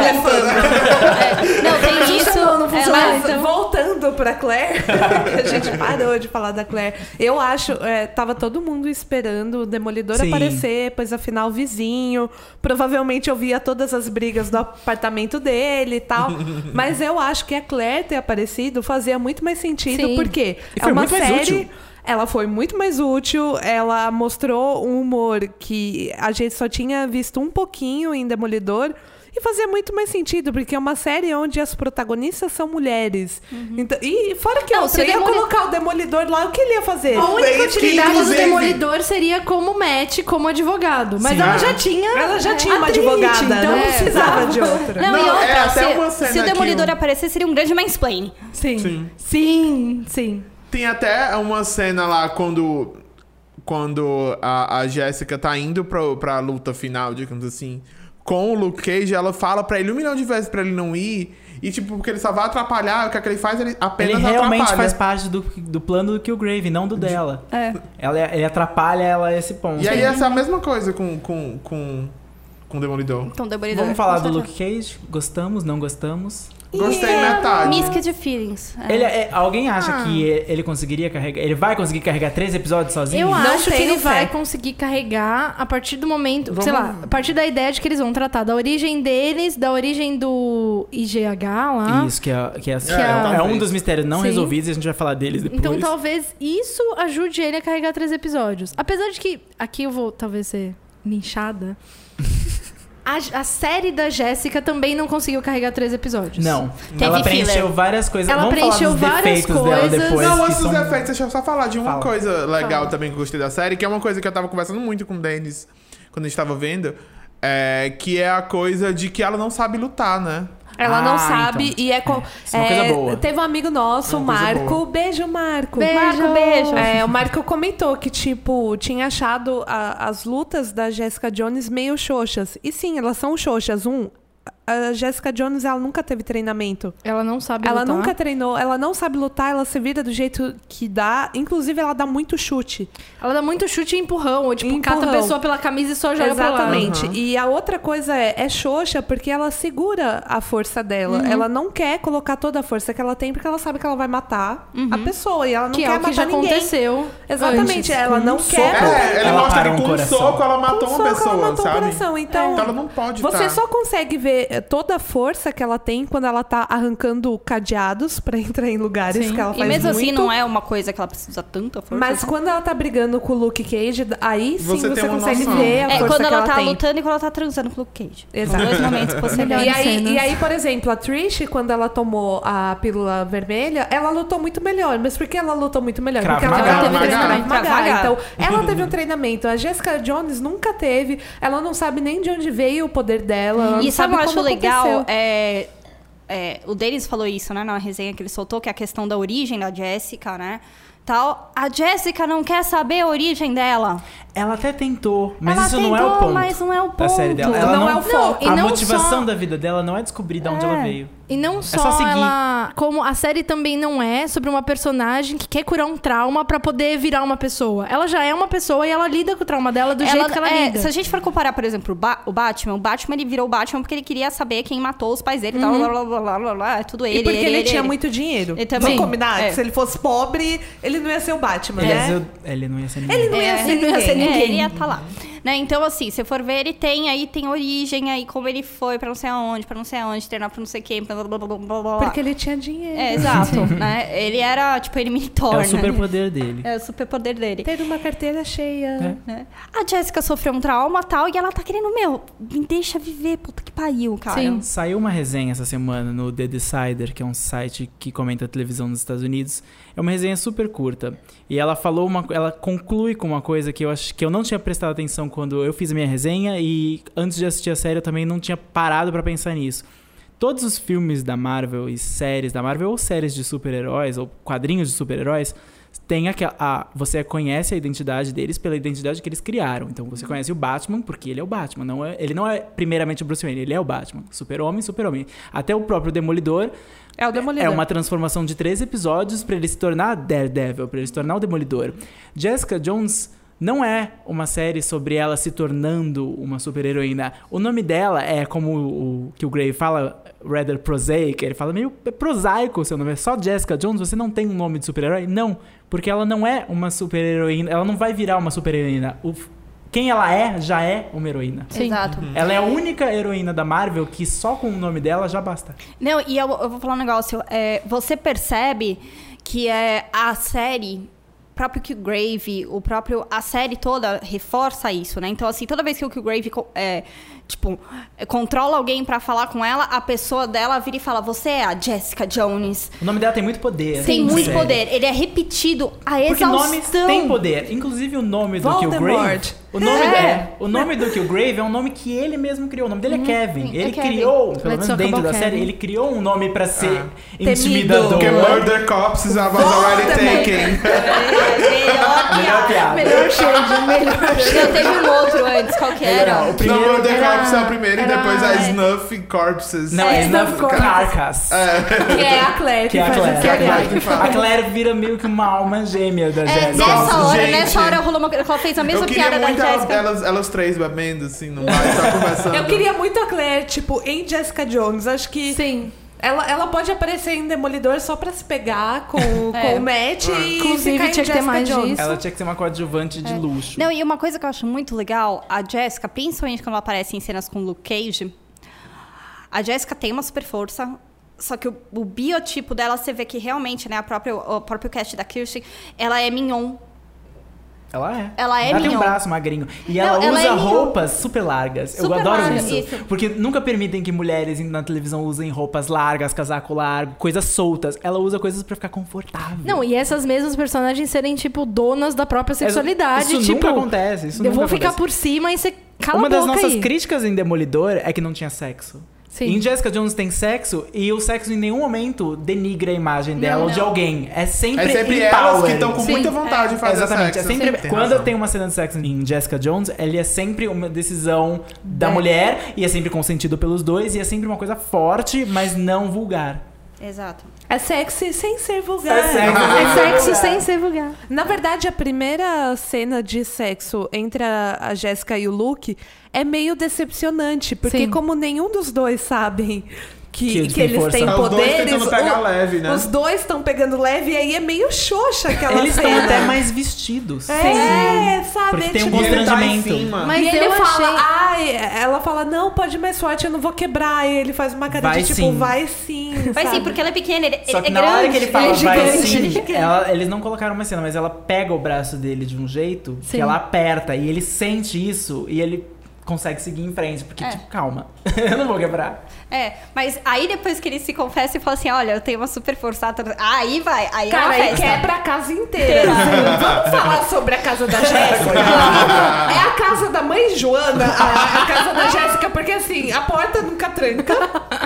É. Não, tem isso. Funcionou, não funcionou. ela- Mas voltando pra Claire, que a gente parou de falar da Claire. Eu acho, é, tava todo mundo esperando o Demolidor Sim. aparecer, pois afinal vizinho. Provavelmente eu via todas as brigas do apartamento dele e tal. Mas eu acho que a Claire ter aparecido fazia muito mais sentido, Sim. porque E é foi uma muito mais série. útil. Ela foi muito mais útil, ela mostrou um humor que a gente só tinha visto um pouquinho em Demolidor. E fazia muito mais sentido, porque é uma série onde as protagonistas são mulheres. Então, e fora que Não, outra, ia Demoli- colocar o Demolidor lá, o que ele ia fazer? A única Bem, utilidade do inclusive- Demolidor seria como Matt, como advogado. Mas Sim. ela Ah. já tinha. Ela já tinha uma atriz, advogada, então não é, precisava de outra. Não, Não, e é outra, até se, uma cena se o que Demolidor aparecer, seria um grande mansplaining. Sim. Sim. Sim, sim. Tem até uma cena lá quando. Quando a, a Jéssica tá indo pra, pra luta final, digamos assim, com o Luke Cage, ela fala pra ele um milhão de vezes pra ele não ir. E, tipo, porque ele só vai atrapalhar, o que, é que ele faz, ele Ele apenas realmente atrapalha. faz parte do, do plano do Killgrave, não do dela. É. Ela, ele atrapalha ela a esse ponto. E aí essa é a mesma coisa com, com, com, com o Demolidor. Então, Demolidor. Vamos falar do. Luke Cage? Gostamos, não gostamos? Gostei É, metade. Misca de feelings. É. Ele, é- alguém acha Ah. que ele conseguiria carregar. Ele vai conseguir carregar três episódios sozinho? Eu Não acho que ele vai fé. conseguir carregar a partir do momento, Vamos- sei lá, a partir da ideia de que eles vão tratar da origem deles, da origem do IGH lá. Isso, que é, que é, Que é, é- é um dos mistérios não Sim. resolvidos e a gente vai falar deles depois. Então talvez isso ajude ele a carregar três episódios. Apesar de que aqui eu vou talvez ser linchada. A, a série da Jéssica também não conseguiu carregar três episódios. Não. Teve ela preencheu filler. várias coisas. Ela Vamos preencheu falar dos várias defeitos dela coisas. depois. Não, antes dos são- efeitos, deixa eu só falar de uma Fala. coisa legal Fala. também que eu gostei da série, que é uma coisa que eu tava conversando muito com o Denis quando a gente tava vendo, é, que é a coisa de que ela não sabe lutar, né? Ela Ah, não sabe então. e é com. É uma coisa boa. Teve um amigo nosso, É o Marco. boa. Beijo, Marco. Beijo. Marco, beijo. É, o Marco comentou que, tipo, tinha achado a- as lutas da Jessica Jones meio xoxas. E sim, elas são xoxas. Um, a Jessica Jones, ela nunca teve treinamento. Ela não sabe Ela lutar. nunca treinou, ela não sabe lutar, ela se vira do jeito que dá. Inclusive, ela dá muito chute. Ela dá muito chute e empurrão. Ou, tipo, cata a Empurrão. pessoa pela camisa e só joga pra lá. Exatamente. Aham. E a outra coisa é, é xoxa porque ela segura a força dela. Uhum. Ela não quer colocar toda a força que ela tem porque ela sabe que ela vai matar a pessoa. E ela não Que quer é o que matar já ninguém. aconteceu. Exatamente. antes. Ela não um quer. soco. É, ele Ela mostra que um com um soco ela Com matou soco, uma ela pessoa, matou o sabe? coração. Então, Então ela não pode Você tá. só consegue ver toda a força que ela tem quando ela tá arrancando cadeados pra entrar em lugares Sim. que ela E faz mesmo assim, muito. não é uma coisa que ela precisa tanta força. Mas assim. quando ela tá brigando com o Luke Cage, aí sim Você você, consegue noção. ver a É, força quando que ela ela tá tem. lutando e quando ela tá transando com o Luke Cage. Exato. Dois momentos. Melhor. E aí, e aí, por exemplo, a Trish, quando ela tomou a pílula vermelha, ela lutou muito melhor. Mas por que ela lutou muito melhor? Krav Porque ela teve Krav treinamento. Então, ela teve um treinamento. A Jessica Jones nunca teve. Ela não sabe nem de onde veio o poder dela. Ela não E sabe o que eu acho legal? É, é, o Denis falou isso, né, na resenha que ele soltou, que é a questão da origem da Jessica, né? Tal. A Jessica não quer saber a origem dela. Ela até tentou, mas Ela isso não é o tentou, ponto. mas não é o Da série dela. ponto. Ela Não não, é o foco. e A não motivação só- da vida dela não é descobrir de onde ela veio. E não só, só seguir. ela. Como a série também não é sobre uma personagem que quer curar um trauma pra poder virar uma pessoa. Ela já é uma pessoa e ela lida com o trauma dela do jeito que ela é, lida. Se a gente for comparar, por exemplo, o, Ba- o Batman, o Batman ele virou o Batman porque ele queria saber quem matou os pais dele, tal, blá, blá, blá, blá, blá, blá, é tudo ele. E porque ele, ele, tinha ele. muito dinheiro. Ele também. Vamos combinar? É. que Se ele fosse pobre, ele não ia ser o Batman, Ele, né? ia ser- ele não ia ser ninguém. Ele não ia É, ser ele não ia ser ninguém. É, ele ia estar lá. Né? Então, assim, se for ver, ele tem aí, tem origem aí, como ele foi pra não sei aonde, pra não sei aonde, treinar pra não sei quem, blá, blá, blá, blá, blá. Porque ele tinha dinheiro. É, exato, né? Ele era, tipo, ele me torna. É o superpoder dele. É o superpoder dele. Ter uma carteira cheia. né? A Jéssica sofreu um trauma tal e ela tá querendo, meu, me deixa viver, puta que pariu, cara. Sim. Saiu uma resenha essa semana no The Decider, que é um site que comenta a televisão nos Estados Unidos. É uma resenha super curta. E ela falou uma, ela conclui com uma coisa que eu acho que eu não tinha prestado atenção quando eu fiz a minha resenha e antes de assistir a série eu também não tinha parado pra pensar nisso. Todos os filmes da Marvel e séries da Marvel ou séries de super-heróis ou quadrinhos de super-heróis tem aquela, a, você conhece a identidade deles pela identidade que eles criaram. Então você conhece o Batman porque ele é o Batman, não é, ele não é primeiramente o Bruce Wayne, ele é o Batman, Super-Homem, Super-Homem. Até o próprio Demolidor É o Demolidor. é uma transformação de três episódios pra ele se tornar Daredevil, pra ele se tornar o Demolidor. Jessica Jones não é uma série sobre ela se tornando uma super-heroína. O nome dela é como o, o que o Gray fala, rather prosaic. Ele fala meio prosaico o seu nome. É só Jessica Jones, você não tem um nome de super-herói? Não, porque ela não é uma super-heroína. Ela não vai virar uma super-heroína. Quem ela é, já é uma heroína. Sim. Exato. Ela é a única heroína da Marvel que só com o nome dela já basta. Não, e eu, eu vou falar um negócio. é, você percebe que é, a série, próprio Killgrave, o próprio, a série toda reforça isso, né? Então, assim, toda vez que o Killgrave co- é, tipo, controla alguém pra falar com ela, a pessoa dela vira e fala: Você é a Jessica Jones. O nome dela tem muito poder. Tem muito série. poder. Ele é repetido a Porque exaustão. nomes têm poder. Inclusive o nome do. Killgrave. O nome, É. é, o nome do Killgrave é um nome que ele mesmo criou. O nome dele é Kevin. é Ele Kevin. criou, pelo Let's menos dentro da série, Kevin. ele criou um nome pra ser Ah. intimidador. Porque Murder Corpses was already taken. Melhor piada. Melhor shade, melhor Não, teve um outro antes, qual que Não, era? o Não, primeiro Murder Corpses é o primeiro e depois a Snuff Corpses. Não, é É, Snuff Corpus. Carcass. Que é a Claire Que é a faz Claire. essa A Claire que a vira meio que uma alma gêmea da É, Jéssica. nessa hora, gente. nessa hora rolou uma ela fez a mesma piada da Jessica. elas, elas três bebendo, assim, no bar, só conversando. Eu queria muito a Claire, tipo, em Jessica Jones. Acho que Sim. Ela, ela pode aparecer em Demolidor só pra se pegar com, É. com o Matt e Inclusive, ficar em tinha que ter Jessica mais Jones. disso. Ela tinha que ser uma coadjuvante de luxo. Não, e uma coisa que eu acho muito legal, a Jessica, principalmente quando ela aparece em cenas com o Luke Cage, a Jessica tem uma super força, só que o, o biotipo dela, você vê que realmente, né, a própria, o próprio cast da Kirsten, ela é mignon. Ela é. Ela é Ela tem um braço magrinho. E Não, ela, ela usa é roupas super largas. eu Super adoro largas, isso, isso. Porque nunca permitem que mulheres na televisão usem roupas largas, casaco largo, coisas soltas. Ela usa coisas pra ficar confortável. Não, e essas mesmas personagens serem, tipo, donas da própria sexualidade. Isso tipo, nunca acontece. Isso eu nunca vou ficar acontece. por cima e você cala Uma a das boca nossas aí. críticas em Demolidor é que não tinha sexo. Sim. Em Jessica Jones tem sexo e o sexo em nenhum momento denigra a imagem dela ou de não. alguém. É sempre É sempre elas que estão com Sim. muita vontade de fazer Exatamente. É sexo. sempre, Tem quando razão. tem uma cena de sexo em Jessica Jones, ele é sempre uma decisão da mulher e é sempre consentido pelos dois e é sempre uma coisa forte, mas não vulgar. Exato. É sexy sem ser vulgar. É sexy. É sexo sem ser vulgar. Na verdade, a primeira cena de sexo entre a, a Jéssica e o Luke é meio decepcionante, porque Sim. como nenhum dos dois sabem Que que, eles que têm eles têm É, os dois poderes, tentando pegar leve, né? os dois estão pegando leve e aí é meio xoxa aquela Eles estão até mais vestidos. É, sabe? Porque tem um tipo, tá em constrangimento. cima. Mas e ele eu fala, achei- ai, ela fala, não, pode ir mais forte, eu não vou quebrar. E ele faz uma cara Vai de tipo, sim. vai sim. Vai sim, sabe? porque ela é pequena, ele, Só que é na grande. hora que ele fala ele é vai gigante. sim, ela- eles não colocaram uma cena, mas ela pega o braço dele de um jeito Sim. que ela aperta e ele sente isso e ele consegue seguir em frente. Porque, É. tipo, calma, eu não vou quebrar. É, mas aí depois que ele se confessa e fala assim, olha, eu tenho uma super força. Aí vai, aí é Cara, uma aí quebra a casa inteira. assim. Vamos falar sobre a casa da Jéssica? é a casa da mãe Joana, a, a casa da Jéssica, porque assim, a porta nunca tranca.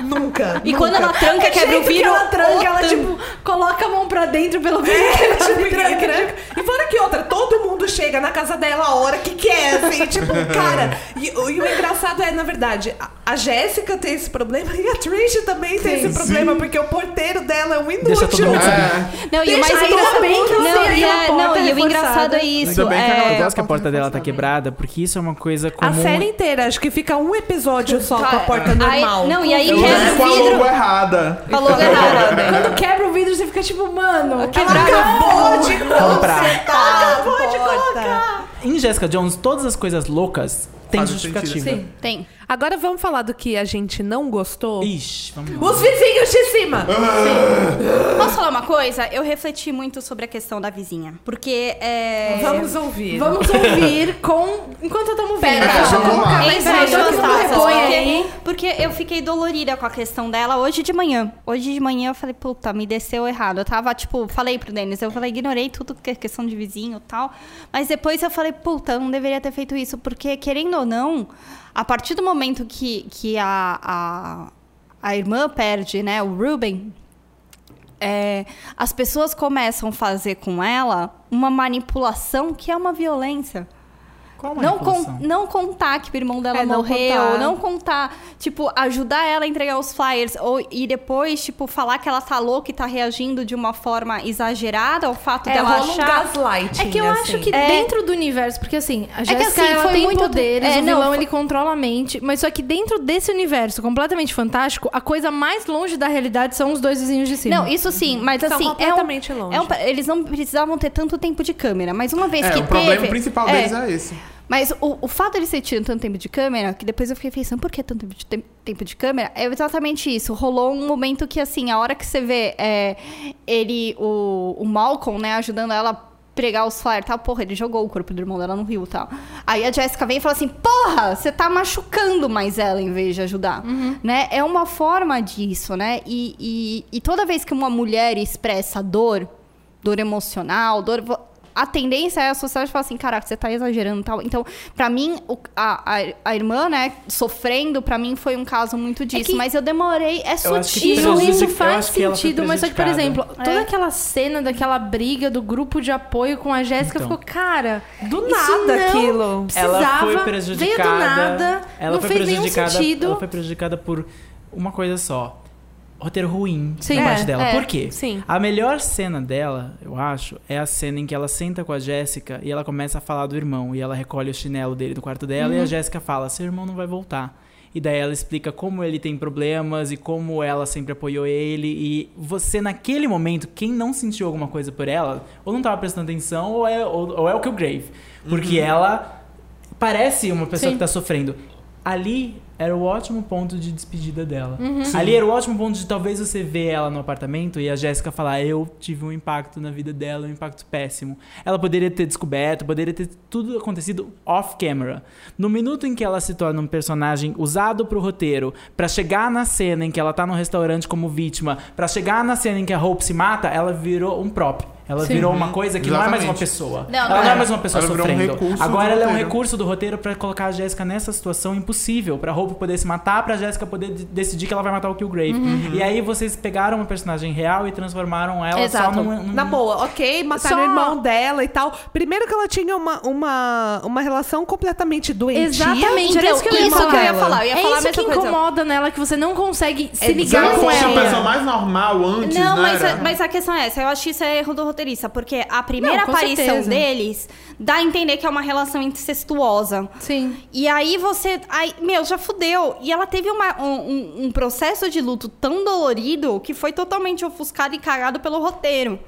Nunca. E nunca. quando ela tranca, O quebra o que vidro, ela tranca, ela tipo, Coloca a mão pra dentro pelo menos. é, tipo, tranca, tranca. E fora que outra, todo mundo chega na casa dela a hora que quer, assim, tipo, cara. E, o- e o engraçado é, na verdade, a, a Jéssica tem esse problema e a Trish também tem esse problema, porque o porteiro dela é um inútil. Deixa todo mundo. É. Não, e o mais ainda engraçado... bem que ela não, e, é- porta não, e o engraçado é isso. Ainda bem que é... Eu gosto que a porta porta dela tá quebrada, porque isso é uma coisa A comum. série inteira, acho que fica um episódio só com a porta Aí- normal. não, e aí Eu quebra usei o com a vidro... logo errada. Falou errado. Quando quebra o vidro, você fica tipo, mano, Quebraram acabou de Comprar. Tá, Acabou de porta. colocar. Em Jessica Jones, todas as coisas loucas têm justificativa. Sim. Tem. Agora vamos falar do que a gente não gostou. Ixi, vamos lá. Os vizinhos de cima. Posso falar uma coisa? Eu refleti muito sobre a questão da vizinha. Porque é... Vamos ouvir. Vamos ouvir com. Enquanto eu tomo vinho. Pera, Vamos lá. colocar porque-. Porque eu fiquei dolorida com a questão dela hoje de manhã. Hoje de manhã eu falei, puta, me desceu errado. Eu tava, tipo, falei pro Denis, eu falei, ignorei tudo que é questão de vizinho e tal. Mas depois eu falei, puta, eu não deveria ter feito isso. Porque, querendo ou não, a partir do momento que, que a, a, a irmã perde, né, o Ruben, é, as pessoas começam a fazer com ela uma manipulação que é uma violência. Qual Não, con- não contar que o irmão dela É, não morreu, contar. não contar, tipo, ajudar ela a entregar os flyers, ou, e depois, tipo, falar que ela tá louca e tá reagindo de uma forma exagerada ao fato É, dela rola um achar. gaslighting, É que eu assim. acho que É. dentro do universo, porque assim, a que, Jéssica assim, ela foi tem muito- poderes, é, o não, vilão foi- ele controla a mente, mas só que dentro desse universo completamente fantástico, a coisa mais longe da realidade são os dois vizinhos de cima. Não, isso sim, mas São assim. completamente é um, longe. é um- eles não precisavam ter tanto tempo de câmera, mas uma vez É, que o problema teve- principal é, deles é esse. Mas o, o fato de terem tido tanto tempo de câmera, que depois eu fiquei pensando, por que tanto tempo de, tem- tempo de câmera? É exatamente isso. Rolou um momento que, assim, a hora que você vê é, ele, o, o Malcolm, né, ajudando ela pregar os flyers, tá? Porra, ele jogou o corpo do irmão dela no rio, tal. Aí a Jéssica vem e fala assim, porra, você tá machucando mais ela em vez de ajudar, né? É uma forma disso, né? E, e, e toda vez que uma mulher expressa dor, dor emocional, dor... A tendência é a sociedade falar assim, caraca, você tá exagerando e tal. Então, pra mim, o- a, a, a irmã, né, sofrendo, pra mim foi um caso muito disso. que- Mas eu demorei, é Eu acho que sutil. Isso, faz sentido, mas só que, por exemplo, toda É. aquela cena daquela briga do grupo de apoio com a Jéssica Então. ficou, cara. Do nada aquilo. Precisava, ela foi veio prejudicada. do nada, ela não foi fez nenhum prejudicada. sentido. Ela foi prejudicada por uma coisa só. Roteiro ruim Sim. da parte É, dela. é, Por quê? sim. A melhor cena dela, eu acho, é a cena em que ela senta com a Jéssica e ela começa a falar do irmão. E ela recolhe o chinelo dele do quarto dela e Uhum. a Jéssica fala: seu irmão não vai voltar. E daí ela explica como ele tem problemas e como ela sempre apoiou ele. E você, naquele momento, quem não sentiu alguma coisa por ela, ou não tava prestando atenção, ou é, ou, ou é o Killgrave. Porque ela parece uma pessoa Sim. que tá sofrendo. Ali era o ótimo ponto de despedida dela. Uhum. Ali era o ótimo ponto de talvez você ver ela no apartamento e a Jéssica falar: Eu tive um impacto na vida dela, um impacto péssimo. Ela poderia ter descoberto, poderia ter tudo acontecido off-camera. No minuto em que ela se torna um personagem usado pro roteiro, pra chegar na cena em que ela tá no restaurante como vítima, pra chegar na cena em que a Hope se mata, ela virou um prop. Ela Sim. virou uma coisa que não é mais uma Exatamente. pessoa. Não, ela não não é. é mais uma pessoa Ela um sofrendo. recurso Agora ela é um recurso do roteiro pra colocar a Jéssica nessa situação impossível, pra Hope poder se matar, pra Jéssica poder de- decidir que ela vai matar o Killgrave. E aí vocês pegaram uma personagem real e transformaram ela Exato. só num, num- Na boa, ok, mataram Só- o irmão dela e tal. Primeiro que ela tinha uma, uma, uma relação completamente doentia. Exatamente, era Então, isso que eu ia isso falar. que eu ia falar, eu ia é falar a isso mesma que coisa. incomoda nela, que você não consegue se É, ligar ela com uma ela. pessoa mais normal antes, Não, né? mas, era? a, mas a questão é essa. Eu acho que isso é erro do roteirista. Porque a primeira Não, aparição certeza. deles dá a entender que é uma relação incestuosa. Sim. E aí você. Aí, meu, já fudeu. E ela teve uma- um, um- processo de luto tão dolorido que foi totalmente ofuscado e cagado pelo roteiro.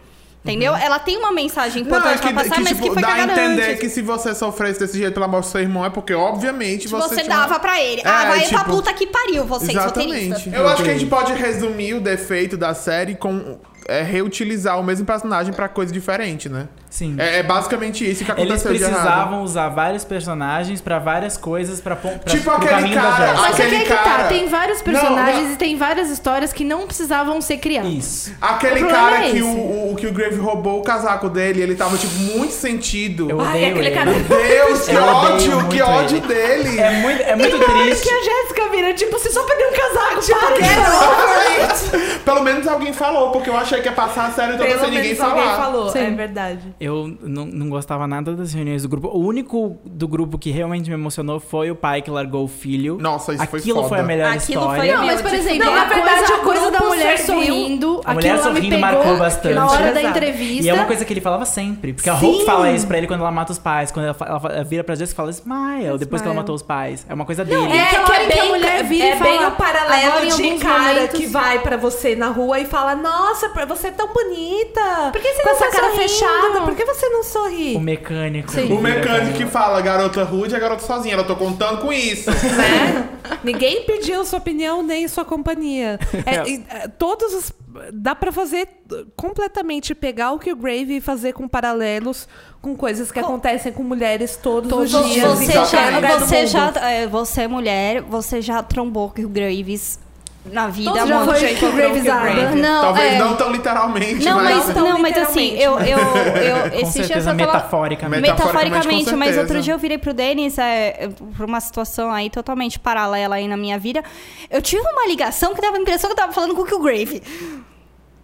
Entendeu? Ela tem uma mensagem Uhum. Não, importante é que, pra passar, que, mas tipo, que foi dá a entender antes. que se você sofresse desse jeito pela morte do seu irmão é porque, obviamente, você, você tinha- dava pra ele. É, ah, vai pra tipo, puta que pariu, vocês, Exatamente. roteiristas. Eu acho que a gente pode resumir o defeito da série com é, reutilizar o mesmo personagem pra coisa diferente, né? Sim. É, é basicamente isso que Eles aconteceu de errado. precisavam usar vários personagens pra várias coisas pra, pra Tipo pro aquele cara-. Mas que Aquele aí que tá, cara- tem vários Não, personagens não. e tem várias histórias que não precisavam ser criadas. Isso. Aquele cara é que o, o, que o Grave roubou o casaco dele, ele tava, tipo, muito sentido. Eu Ai, odeio aquele ele. cara- Meu Deus, que ódio, que ódio ele. dele. É muito, é muito Que triste. a Jéssica vira, tipo, você só perdeu um casaco, Tipo, para. Pelo menos alguém falou, porque eu achei que ia passar a série toda Pelo sem ninguém menos falar. alguém falou. Sim. É verdade. Eu não, não gostava nada das reuniões do grupo. O único do grupo que realmente me emocionou foi o pai que largou o filho. Nossa, isso foi Aquilo foda. foi a melhor Aquilo história. foi Não, mas por exemplo, Não, a na verdade, coisa, a coisa da grupo mulher serviu- sorrindo, A aquilo mulher me sorrindo pegou marcou bastante. na hora da Exato. entrevista. E é uma coisa que ele falava sempre. Porque a Sim. Hope fala isso pra ele quando ela mata os pais. Quando ela, fa- ela fa- ela vira pra Jessica e fala Smile, depois que ela Smile. matou os pais. É uma coisa dele. é que é a bem, mulher vira e é fala, bem o agora paralelo em de alguns cara momentos- que vai pra você na rua e fala: Nossa, você é tão bonita. Por que você com não essa tá cara sorrindo?" fechada? Por que você não sorri? O mecânico. Sim. que O pra mecânico que fala garota rude é garota sozinha. Eu tô contando com isso. né? Ninguém pediu sua opinião nem sua companhia. É, e, é, todos os. Dá pra fazer completamente pegar o que o Grave e fazer com paralelos com coisas que acontecem com mulheres todos, Todos os dias. Você já, você já, é, você é mulher, você já trombou com o Graves na vida. Todos já foi encontrou Gravesada. com o Grave. Não, Talvez é. não tão literalmente, Não, mas, mas... não, mas assim, eu, eu, eu Com dias certeza, eu tava... metaforicamente. Metaforicamente, mas outro dia eu virei pro Denis, é, por uma situação aí totalmente paralela aí na minha vida. Eu tive uma ligação que dava a impressão que eu tava falando com o Killgrave.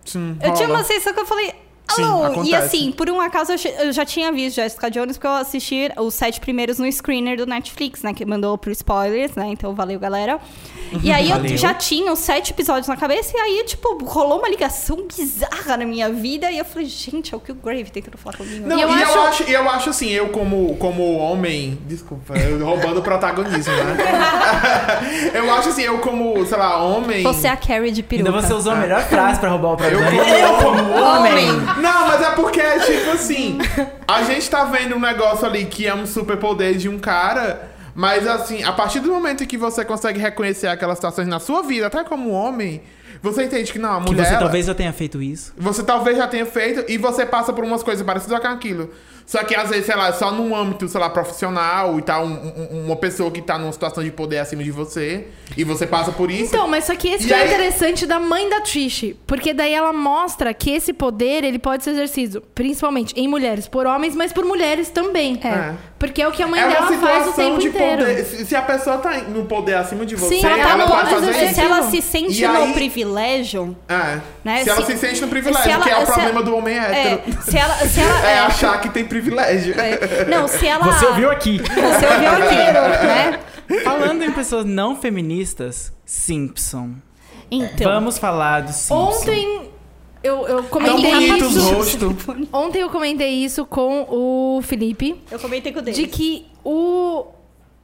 Sim, Eu tinha rola. uma sensação que eu falei. Sim, Alô! e assim, por um acaso eu, eu já tinha visto Jessica Jones, porque eu assisti os sete primeiros no screener do Netflix, né? Que mandou pro spoilers, né? Então valeu, galera. E aí Valeu. eu já tinha os sete episódios na cabeça, e aí, tipo, rolou uma ligação bizarra na minha vida. E eu falei, gente, é o que o Grave tentando falar comigo. Não, E e eu eu, acho- acho... e eu acho assim, eu como, como homem. Desculpa, eu roubando o protagonismo, né? eu acho assim, eu como, sei lá, homem. Você é a Carrie de peruca. Ainda você usou a melhor frase pra roubar o Eu programa. como- Eu como homem. Não, mas é porque é tipo assim. A gente tá vendo um negócio ali que é um superpoder de um cara. Mas assim, a partir do momento que você consegue reconhecer aquelas situações na sua vida, até como homem, Você entende que não, a Que mulher. você ela- talvez já tenha feito isso. Você talvez já tenha feito e você passa por umas coisas parecidas com aquilo. Só que às vezes, sei lá, só num âmbito, sei lá, profissional e tal, um- um- uma pessoa que tá numa situação de poder acima de você e você passa por isso. Então, mas só que esse E que é aí- interessante da mãe da Trish. Porque daí ela mostra que esse poder, ele pode ser exercido, principalmente em mulheres, por homens, mas por mulheres também. É. Porque é o que a mãe é dela faz o tempo de inteiro. poder. Se, se a pessoa tá no poder acima de você, Sim, ela tá ela no pode fazer exercer isso. Se ela se sente E no aí- privilégio, É. Né, Se ela se- se sente no privilégio, se ela- que é o se problema ela- do homem hétero. é, se ela, se ela É achar que tem privilégio. é, não, se ela Você ouviu aqui. Você ouviu aqui, né? Falando em pessoas não feministas, Simpson. Então, Vamos falar do Simpson. Ontem eu, eu comentei isso. Ontem eu comentei isso com o Felipe. eu comentei com o De dele. que o.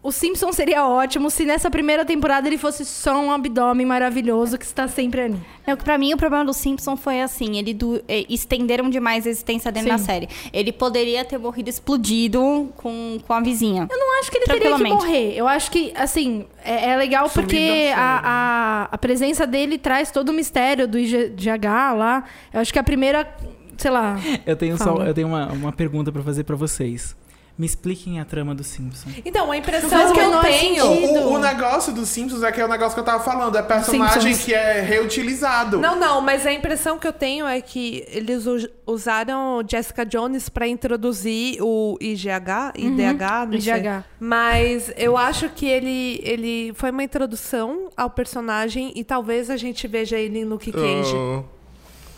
O Simpson seria ótimo se nessa primeira temporada ele fosse só um abdômen maravilhoso que está sempre ali. Não, que pra mim o problema do Simpson foi assim, ele du- eh, estenderam demais a existência dele na série. Ele poderia ter morrido explodido com, com a vizinha. Eu não acho que ele teria que morrer. Eu acho que, assim, é, é legal Sumido porque a, a, a presença dele traz todo o mistério do IGH lá. Eu acho que a primeira, sei lá. Eu tenho, só, Fala. eu tenho uma, uma pergunta pra fazer pra vocês. Me expliquem a trama do Simpson. Então, a Não impressão que eu menor tenho. O, o negócio dos Simpsons é que é o negócio que eu tava falando. É personagem Simpsons. que é reutilizado. Não, não, mas a impressão que eu tenho é que eles usaram Jessica Jones pra introduzir o IGH, IDH, não sei. IGH. Mas eu acho que ele, ele foi uma introdução ao personagem e talvez a gente veja ele no Luke Cage.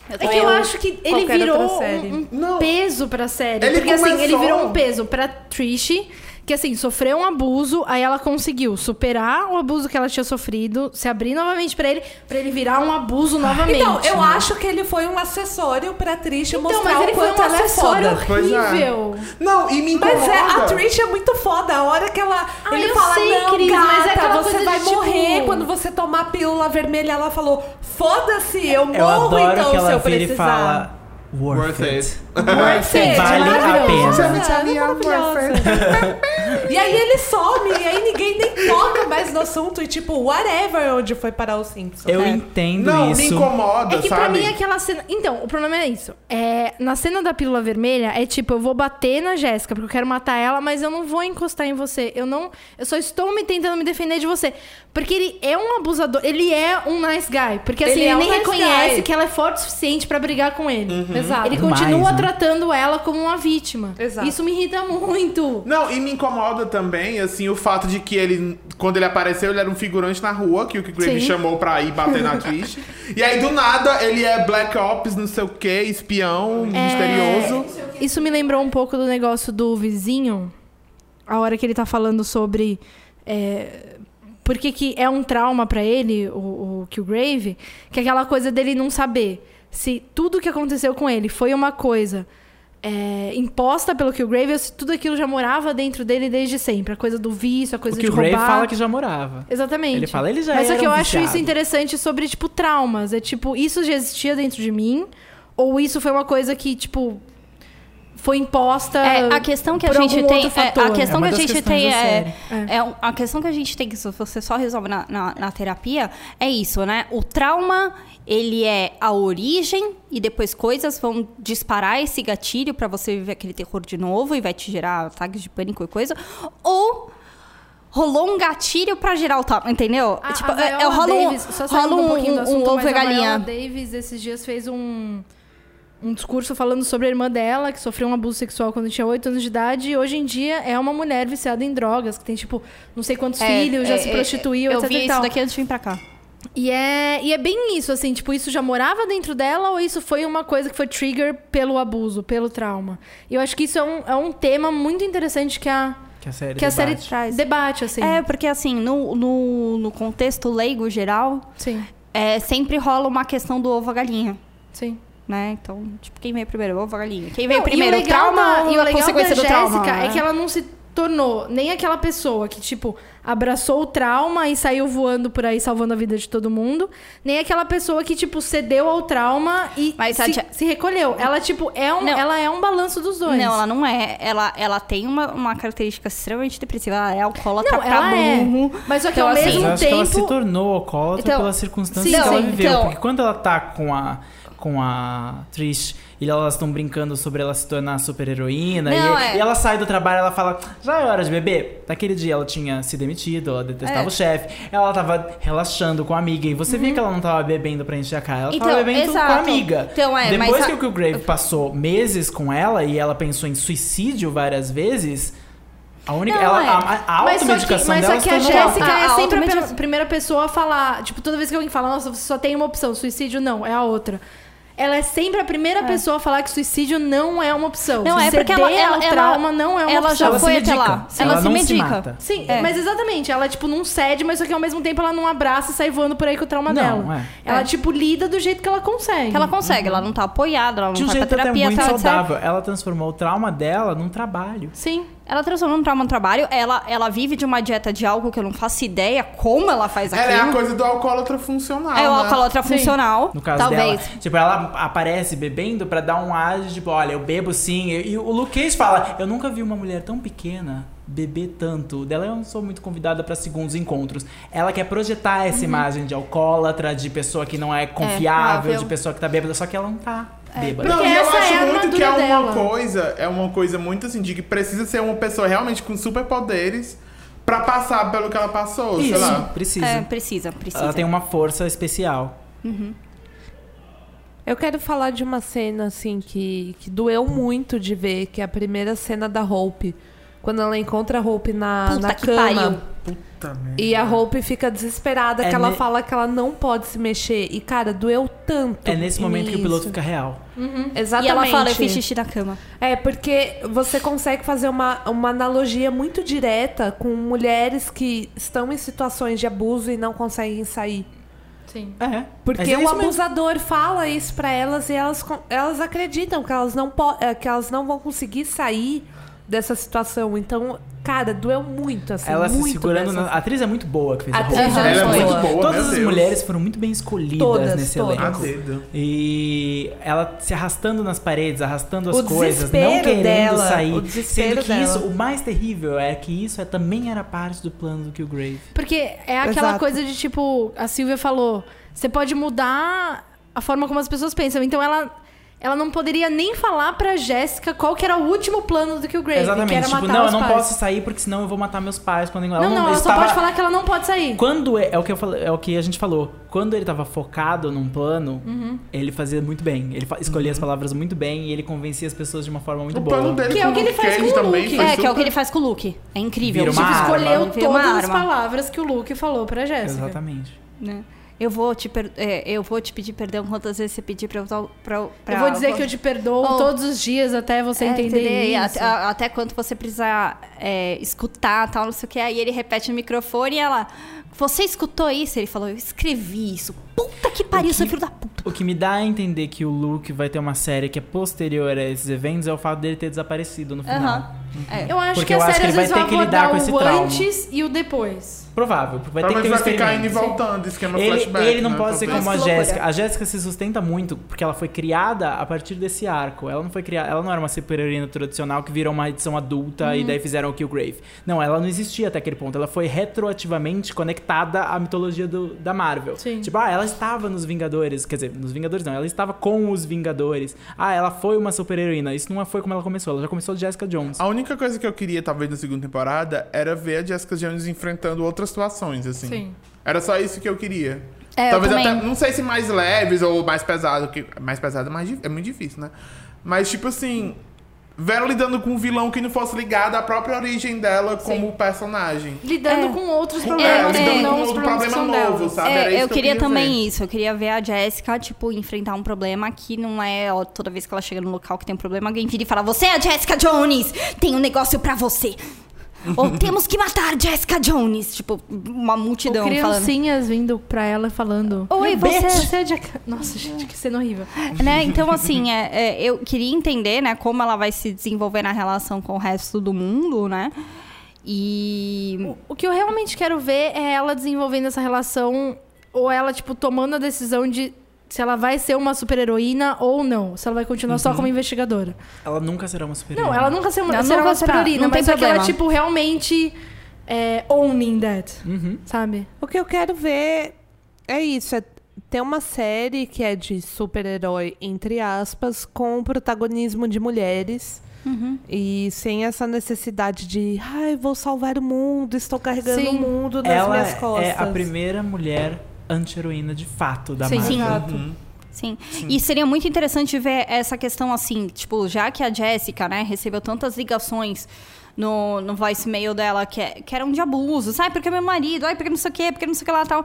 É que eu acho que ele virou um, um peso pra série. Ele porque assim, ele virou um peso pra Trish, que assim, sofreu um abuso, aí ela conseguiu superar o abuso que ela tinha sofrido, se abrir novamente pra ele, pra ele virar um abuso novamente. Então, eu né? acho que ele foi um acessório pra Trish Então, mostrar mas ele o foi quanto um ela é acessório foda. É. horrível. Não, e me incomoda. Mas é, a Trish é muito foda. A hora que ela. Ah, ele eu fala, sei, não, Cris, gata, mas é aquela você coisa vai de, tipo- morrer quando você tomar a pílula vermelha. Ela falou, foda-se, eu morro Eu adoro então que ela se eu vira e precisar. fala Worth, Worth it. it. Worth it, Vale a pena. É maravilhosa. e aí ele some, e aí ninguém nem toca mais no assunto. E tipo, whatever onde foi parar o Simpson. Eu É. entendo Não, me isso. incomoda, É que sabe? pra mim aquela cena. Então, o problema é isso. É, na cena da pílula vermelha, é tipo, eu vou bater na Jéssica, porque eu quero matar ela, mas eu não vou encostar em você. Eu não. Eu só estou me tentando me defender de você. Porque ele é um abusador, ele é um nice guy. Porque assim, Ele ele, é um nem nice reconhece guy. que ela é forte o suficiente pra brigar com ele. Exato. Ele Demais, continua né? tratando ela como uma vítima. Exato. Isso me irrita muito. Não, e me incomoda também, assim, o fato de que ele, quando ele apareceu, ele era um figurante na rua, que o que Grave Sim. chamou pra ir bater na Trish. e aí, do nada, ele é Black Ops, não sei o quê, espião, misterioso. Isso me lembrou um pouco do negócio do vizinho, a hora que ele tá falando sobre. É, por que, é um trauma pra ele, o, o Killgrave, que é aquela coisa dele não saber se tudo que aconteceu com ele foi uma coisa é, imposta pelo Killgrave ou se tudo aquilo já morava dentro dele desde sempre. A coisa do vício, a O coisa que de o Gray roubar. fala que já morava. Exatamente. Ele fala, ele já Mas só era que eu um acho isso interessante sobre, tipo, traumas. É tipo, isso já existia dentro de mim? Ou isso foi uma coisa que, tipo, foi imposta. É, a questão que a gente tem. é, a questão É que a gente tem é, é um- A questão que a gente tem, que se você só resolve na, na, na terapia, é isso, né? O trauma, ele é a origem e depois coisas vão disparar esse gatilho pra você viver aquele terror de novo e vai te gerar ataques de pânico e coisa. Ou. Rolou um gatilho pra gerar o trauma, entendeu? A, tipo, a é, é, rola um, Davis, só rola um um, um, assunto, ovo e a Viola galinha. Davis esses dias fez um, um discurso falando sobre a irmã dela, que sofreu um abuso sexual quando tinha 8 anos de idade, e hoje em dia é uma mulher viciada em drogas, que tem, tipo, não sei quantos É, filhos, já é, se é, prostituiu, Eu etc vi e isso tal. daqui antes de vir pra cá. E é, e é bem isso, assim, tipo, isso já morava dentro dela ou isso foi uma coisa que foi trigger pelo abuso, pelo trauma? E eu acho que isso é um, é um tema muito interessante que a, Que a série que a série debate. traz. Debate, assim. É, porque assim, no, no, no contexto leigo geral, Sim, é, sempre rola uma questão do ovo a galinha. sim. Né? Então, tipo, quem veio primeiro? Ovo a galinha. Quem veio Não, primeiro? e O legal trauma da- e o a legal consequência da do trauma? Jéssica né? é que ela não se tornou nem aquela pessoa que, tipo, abraçou o trauma e saiu voando por aí salvando a vida de todo mundo, nem aquela pessoa que, tipo, cedeu ao trauma e Mas se, se recolheu. Ela, tipo, é um, Não. ela é um balanço dos dois. Não, ela não é. Ela, ela tem uma, uma característica extremamente depressiva. Ela é alcoólatra Não, pra ela é. burro. Mas só que Então, ao assim, mesmo que ela se tempo. tornou alcoólatra Então, pelas circunstâncias sim, que ela sim, viveu. então- Porque quando ela tá com a, com a Trish e elas estão brincando sobre ela se tornar super heroína, Não, e, é. e ela sai do trabalho ela fala: Já é hora de beber? Naquele dia ela tinha se demitido, ela detestava É. o chefe, ela tava relaxando com a amiga. E você via que ela não tava bebendo pra encher a cara, ela Então, tava bebendo com a exato. amiga. Então, é, Depois que o Killgrave passou meses com ela e ela pensou em suicídio várias vezes. A única. Não, ela, é. a, a Mas só que, automedicação mas dela só que a Jéssica é a sempre a primeira pessoa a falar. Tipo, toda vez que alguém fala, nossa, você só tem uma opção, suicídio não, é a outra. Ela é sempre a primeira pessoa a falar que suicídio não é uma opção. Não, é porque ela, ela, ela- trauma não é uma ela opção. já Ela se foi até lá. Sim, ela, ela se medica. Sim, É. mas exatamente. Ela, tipo, não cede, mas só que ao mesmo tempo ela não abraça e sai voando por aí com o trauma Não, dela. é. Ela, É. tipo, lida do jeito que ela consegue. Que ela consegue, ela não tá apoiada, ela não De um vai jeito pra até terapia, muito tá, etc. saudável. Ela transformou o trauma dela num trabalho. Sim. Ela transformou um trauma no trabalho, ela, ela vive de uma dieta de álcool que eu não faço ideia como ela faz Ela aquilo. é a coisa do alcoólatra funcional. É o né? alcoólatra Sim. funcional. No caso talvez. dela. Tipo, ela aparece bebendo pra dar um ar de tipo, olha, eu bebo sim. E, e o Cage fala, eu nunca vi uma mulher tão pequena beber tanto. Dela eu não sou muito convidada pra segundos encontros. Ela quer projetar essa imagem de alcoólatra, de pessoa que não é confiável, confiável. de pessoa que tá bêbada, só que ela não tá bêbada. Não, e eu acho é muito que é uma dela. coisa, é uma coisa muito assim, de que precisa ser uma pessoa realmente com superpoderes pra passar pelo que ela passou, sei Isso, lá. precisa. É, precisa, precisa. Ela tem uma força especial. Eu quero falar de uma cena, assim, que, que doeu muito de ver, que é a primeira cena da Hope. Quando ela encontra a Hope na, Puta na que cama. pariu. E a Hope fica desesperada, É que ela ne- fala que ela não pode se mexer. E, cara, doeu tanto. É nesse momento que o piloto fica real. Exatamente. E ela fala, eu fiz xixi na cama. É, porque você consegue fazer uma, uma analogia muito direta com mulheres que estão em situações de abuso e não conseguem sair. Sim. É. Porque é o isso mesmo. abusador fala isso pra elas e elas, elas acreditam que elas, não po- eh, que elas não vão conseguir sair dessa situação. Então, cara, doeu muito, assim. Ela se muito segurando. dessa- Na... A atriz é muito boa que fez a, atriz é Ela é muito boa. boa, Todas as Deus. mulheres foram muito bem escolhidas Todas, nesse todas. Elenco. E ela se arrastando nas paredes, arrastando as O coisas, não querendo dela, sair. o desespero Sendo que dela. isso, o mais terrível é que isso é, também era parte do plano do Killgrave. Porque é aquela Exato. coisa de tipo, a Silvia falou, você pode mudar a forma como as pessoas pensam. Então ela, ela não poderia nem falar pra Jéssica qual que era o último plano do Killgrave, Exatamente. que era tipo, matar não, os eu não pais. posso sair porque senão eu vou matar meus pais quando ela Não, não, ela só estava- pode falar que ela não pode sair. Quando é, é o que eu falei, é o que a gente falou. Quando ele tava focado num plano, Uhum. ele fazia muito bem. Ele escolhia as palavras muito bem e ele convencia as pessoas de uma forma muito O boa. plano dele Que é com o que ele Luke faz com o também Luke. É, que é o que super- ele faz com o Luke. É incrível. Vira uma Tipo, arma. escolheu Ele vira todas as palavras que o Luke falou pra Jéssica. Exatamente. né? Eu vou, te per- é, eu vou te pedir perdão quantas vezes você pedir pra eu... Pra, pra, Eu vou dizer que eu te perdoo Oh. todos os dias até você É, entender E isso. Até, a- até quanto você precisa é, escutar, tal, não sei o que. Aí ele repete no microfone e ela... Você escutou isso? Ele falou, eu escrevi isso. Puta que pariu, seu filho da puta. O que me dá a entender que o Luke vai ter uma série que é posterior a esses eventos é o fato dele ter desaparecido no final. Aham. É. Eu acho Porque que eu a acho série que ele às vezes vai ter que lidar com esse o trauma. antes e o depois. Provável, porque vai ter que ter um vai ficar indo e voltando, esquema Ele, flashback. ele não né, pode ser como a Que. Jéssica. A Jéssica se sustenta muito porque ela foi criada a partir desse arco. Ela não foi criada, ela não era uma super-heroína tradicional que virou uma edição adulta Uhum. e daí fizeram o Killgrave. Não, ela não existia até aquele ponto. Ela foi retroativamente conectada à mitologia do- da Marvel. Sim. Tipo, ah, ela estava nos Vingadores, quer dizer, nos Vingadores não, ela estava com os Vingadores. Ah, ela foi uma super-heroína. Isso não foi como ela começou, ela já começou de Jessica Jones. A única coisa que eu queria, talvez, na segunda temporada, era ver a Jessica Jones enfrentando outras situações, assim. Sim. Era só isso que eu queria. É, talvez até, não sei se mais leves ou mais pesado, que mais pesado é, mais, é muito difícil, né? Mas, tipo assim, ver ela lidando com um vilão que não fosse ligado à própria origem dela como personagem. Lidando É. com outros É, problemas, lidando que não com outro problema novo, dela. sabe? É, isso eu que eu queria também ver. isso. Eu queria ver a Jéssica, tipo, enfrentar um problema que não é ó, toda vez que ela chega no local que tem um problema, alguém vira e fala: Você é a Jessica Jones! Tem um negócio pra você! Ou temos que matar Jessica Jones! Tipo, uma Ou multidão falando. criancinhas vindo pra ela falando. Oi, "Meu você- você é de... Nossa, gente, que cena horrível. né? Então, assim, é, é, eu queria entender, né, como ela vai se desenvolver na relação com o resto do mundo, né? E. O que eu realmente quero ver é ela desenvolvendo essa relação, ou ela, tipo, tomando a decisão de se ela vai ser uma super-heroína ou não. Se ela vai continuar só como investigadora. Ela nunca será uma super Não, ela nunca ser uma, Ela será nunca uma será, super-heroína, mas é que ela, problema. tipo, realmente é, owning that, Uhum. sabe? O que eu quero ver é isso. É ter uma série que é de super-herói, entre aspas, com protagonismo de mulheres. Uhum. E sem essa necessidade de, ai, vou salvar o mundo, estou carregando Sim. o mundo nas Ela minhas costas. é a primeira mulher anti-heroína de fato da Sim. Marvel. Sim. Sim. E seria muito interessante ver essa questão assim, tipo, já que a Jéssica, né, recebeu tantas ligações no, no voicemail dela que, é- que eram de abuso, sabe? Porque meu marido, ai, porque não sei o quê, porque não sei o que lá tal.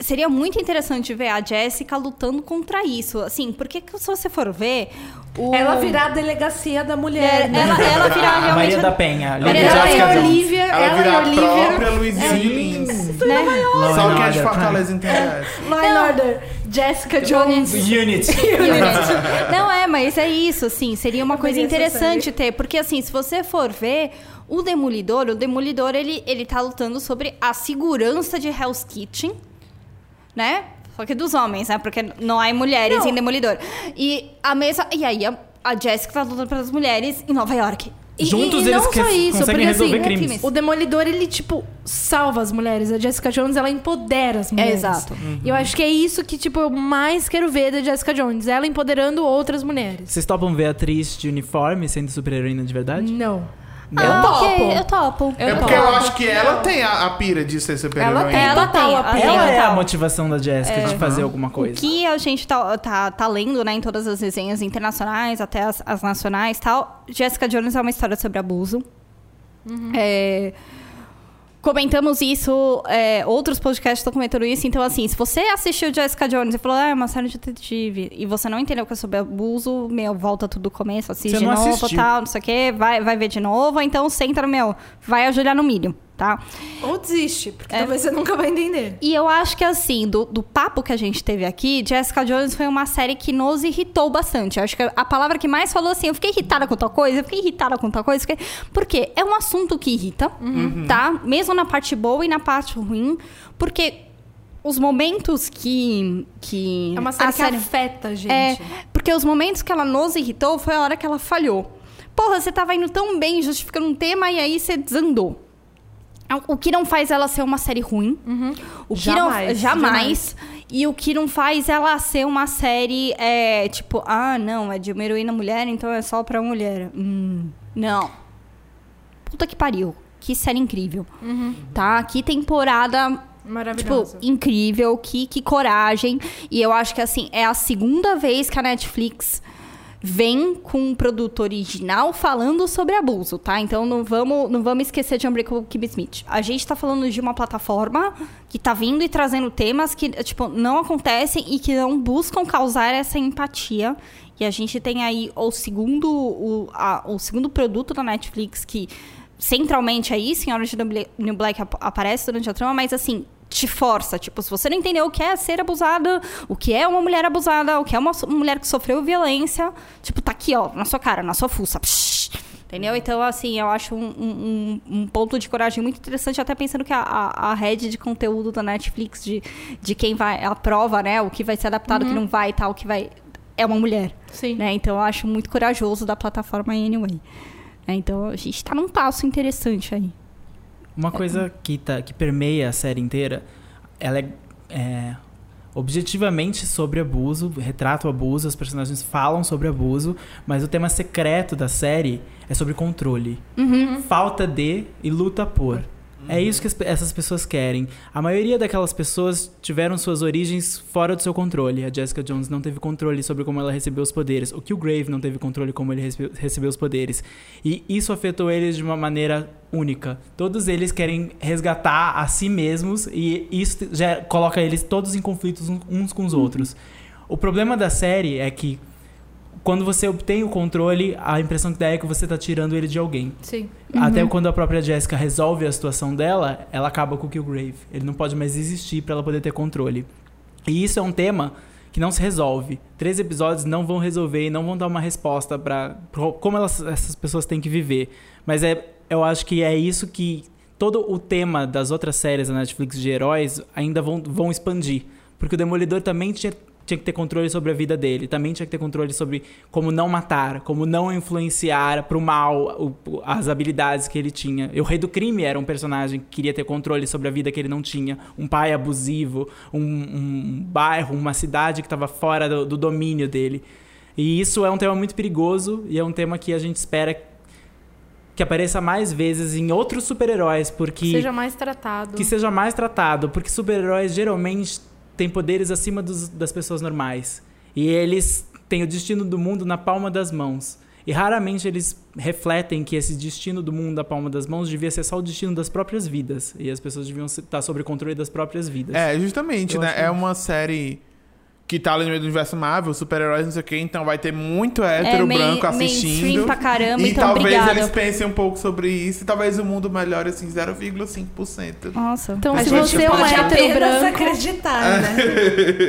Seria muito interessante ver a Jéssica lutando contra isso. Assim, porque que se você for ver. O... Ela virar a delegacia da mulher, É, né? ela, ela virar A realmente. Maria da Penha. Maria da Jessica Penha, Jones. Olivia, Ela, ela, virar e a Olivia. própria Luizinha Lins. né? Só é de Order, Fortaleza entende essa. Law and Order, Jessica Jones. Unit. Unit. Não é, mas é isso, assim, seria uma coisa veria essa interessante ter, porque assim, se você for ver o Demolidor, o Demolidor ele ele tá lutando sobre a segurança de Hell's Kitchen, né? Só que dos homens, né? Porque não há mulheres Não. em Demolidor. E a mesma e aí a, a Jessica tá lutando pelas mulheres em Nova York. E, Juntos e, e eles não só isso, conseguem porque resolver assim, crimes. o Demolidor, ele, tipo, salva as mulheres. A Jessica Jones, ela empodera as mulheres. exato. E eu acho que é isso que, tipo, eu mais quero ver da Jessica Jones. Ela empoderando outras mulheres. Vocês topam ver a atriz de uniforme sendo super-heroína de verdade? Não. Ah, topo. eu topo. É porque eu acho que ela tem a, a pira de ser super-heroína. Ela tem Ela tem, a ela pira. tem. Ela é a motivação da Jessica de fazer alguma O coisa. que a gente tá, tá, tá lendo, né, em todas as resenhas internacionais, até as, as nacionais e tal, Jessica Jones é uma história sobre abuso. É, comentamos isso, é, outros podcasts estão comentando isso, então assim, se você assistiu Jessica Jones e falou, ah, é uma série de detetive, e você não entendeu que é sobre abuso, meu, volta tudo do começo, assiste de novo, assistiu. tal, não sei o quê, vai, vai ver de novo, então senta no meu, vai ajoelhar no milho, tá? Ou desiste, porque É. talvez você nunca vai entender. E eu acho que, assim, do, do papo que a gente teve aqui, Jessica Jones foi uma série que nos irritou bastante. Eu acho que a palavra que mais falou assim, eu fiquei irritada com tal coisa, eu fiquei irritada com tal coisa. Fiquei... Porque é um assunto que irrita, tá? Mesmo na parte boa e na parte ruim. Porque os momentos que. que É uma série a que afeta a gente. é, porque os momentos que ela nos irritou foi a hora que ela falhou. Porra, você tava indo tão bem justificando um tema e aí você desandou. O que não faz ela ser uma série ruim. O que Jamais, não, jamais. E o que não faz ela ser uma série, é, tipo, ah, não, é de uma heroína mulher, então é só pra mulher. Hum, não. Puta que pariu. Que série incrível. Tá? Que temporada Tipo, incrível, que, que coragem. E eu acho que, assim, é a segunda vez que a Netflix vem com um produto original falando sobre abuso, tá? Então não vamos, não vamos esquecer de Unbreakable Kimmy Smith. A gente tá falando de uma plataforma que tá vindo e trazendo temas que, tipo, não acontecem e que não buscam causar essa empatia. E a gente tem aí o segundo, o, a- o segundo produto da Netflix que centralmente aí, Senhora de New Black ap- aparece durante a trama, mas assim, te força. Tipo, se você não entendeu o que é ser abusada, o que é uma mulher abusada, o que é uma mulher que sofreu violência, tipo, tá aqui, ó, na sua cara, na sua fuça. Psh, entendeu? Então, assim, eu acho um, um- um- ponto de coragem muito interessante, até pensando que a, a, a rede de conteúdo da Netflix, de, de quem vai, aprova, né, o que vai ser adaptado, o que não vai e tal, o que vai. É uma mulher. Sim. Né? Então eu acho muito corajoso da plataforma anyway. Né? Então a gente tá num passo interessante aí. Uma coisa que, tá, que permeia a série inteira, ela é, é objetivamente sobre abuso, retrata o abuso, os personagens falam sobre abuso, mas o tema secreto da série é sobre controle. Falta de e luta por. É isso que essas pessoas querem. A maioria daquelas pessoas tiveram suas origens fora do seu controle. A Jessica Jones não teve controle sobre como ela recebeu os poderes. O Killgrave não teve controle como ele recebeu, recebeu os poderes. E isso afetou eles de uma maneira única. Todos eles querem resgatar a si mesmos e isso já coloca eles todos em conflitos uns com os outros. O problema da série é que quando você obtém o controle, a impressão que dá é que você tá tirando ele de alguém. Sim. Até quando a própria Jessica resolve a situação dela, ela acaba com o Killgrave. Ele não pode mais existir pra ela poder ter controle. E isso é um tema que não se resolve. Três episódios não vão resolver e não vão dar uma resposta pra como elas- essas pessoas têm que viver. Mas é eu acho que é isso que todo o tema das outras séries da Netflix de heróis ainda vão, vão expandir. Porque o Demolidor também tinha, tinha que ter controle sobre a vida dele, também tinha que ter controle sobre como não matar, como não influenciar pro mal o- as habilidades que ele tinha. O Rei do Crime era um personagem que queria ter controle sobre a vida que ele não tinha. Um pai abusivo, um, um bairro, uma cidade que estava fora do, do domínio dele. E isso é um tema muito perigoso e é um tema que a gente espera que apareça mais vezes em outros super-heróis, porque Seja mais tratado. que seja mais tratado, porque super-heróis geralmente têm poderes acima dos- das pessoas normais. E eles têm o destino do mundo na palma das mãos. E raramente eles refletem que esse destino do mundo na palma das mãos devia ser só o destino das próprias vidas. E as pessoas deviam estar sob o controle das próprias vidas. É, justamente, Eu né? É que- uma série que tá ali no meio do universo Marvel, super-heróis, não sei o quê, então vai ter muito É hétero main- branco mainstream assistindo. pra caramba, e então talvez obrigada. eles pensem um pouco sobre isso e talvez o mundo melhore assim 0,5%. Nossa. Então, A se você é um pode hétero branco. acreditar, né?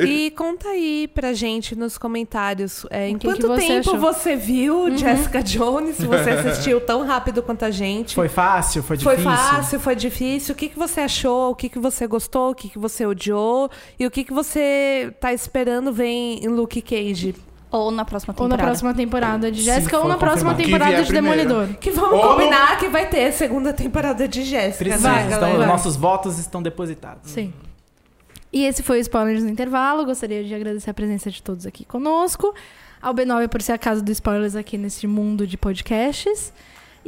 e conta aí pra gente nos comentários é, em quanto que você tempo achou? você viu Jessica Jones, se você assistiu tão rápido quanto a gente. Foi fácil? Foi Foi difícil? fácil, foi difícil. O que, que você achou? O que, que você gostou? O que, que você odiou? E o que, que você tá esperando ver em Luke Cage? Ou na próxima Ou na temporada. próxima temporada de Jéssica, ou na próxima confirmado. Temporada de primeiro. Demolidor. Que vamos Ou combinar que vai ter segunda temporada de Jéssica. Vai, Então, nossos votos estão depositados. Sim. E esse foi o Spoilers no Intervalo. Gostaria de agradecer a presença de todos aqui conosco. Ao B9 por ser a casa do Spoilers aqui nesse mundo de podcasts.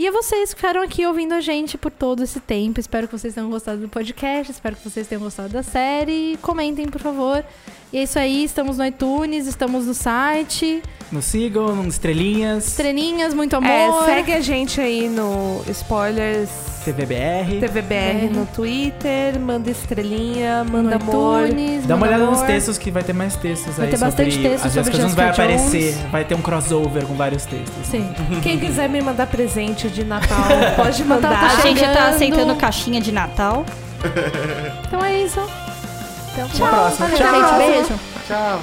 E a vocês que ficaram aqui ouvindo a gente por todo esse tempo. Espero que vocês tenham gostado do podcast. Espero que vocês tenham gostado da série. Comentem, por favor. E é isso aí. Estamos no iTunes, estamos no site. Nos sigam, nos estrelinhas, Estrelinhas, muito É, amor. segue a gente aí no Spoilers TVBR. TVBR no Twitter, manda estrelinha, manda no amor. iTunes, Dá uma olhada nos amor. textos que vai ter mais textos Vai aí ter bastante sobre texto a sobre Jessica Jones vai aparecer, vai ter um crossover com vários textos. Sim. Quem quiser me mandar presente de Natal, pode Natal mandar. tá A gente já tá aceitando caixinha de Natal. Então é isso. Até a próxima. Tchau. gente. Beijo. Tchau.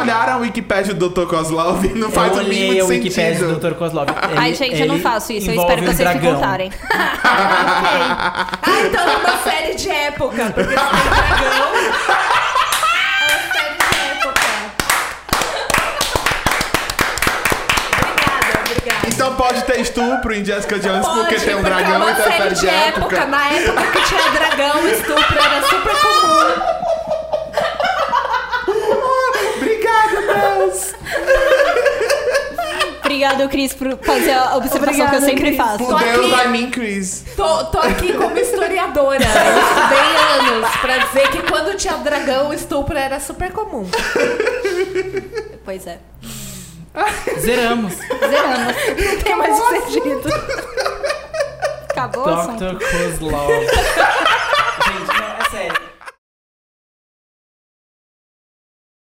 Olharam a Wikipédia do Dr. Kozlov? Não faz eu o mínimo a Wikipédia sentido. do Dr. Kozlov. Ai, Ele- gente, eu não faço isso. Eu espero que vocês me dragão. contarem. Ah, então é uma série de época, porque tem dragão. É uma série de época. Obrigada, obrigada. Então pode ter estupro em Jessica Jones Pode, porque tem um dragão é uma e tem série de época. Na época que tinha dragão, o estupro era super comum. Obrigado, Deus! Obrigado, Cris, por fazer a observação que eu Obrigada, sempre Cris. faço. Por Deus, aqui. I mean Chris. Tô, tô aqui como historiadora. Eu estudei anos pra dizer que quando tinha dragão, o estupro era super comum. Pois é. Zeramos. Zeramos. Não tem mais sentido. Acabou o. Dr. Kozlov.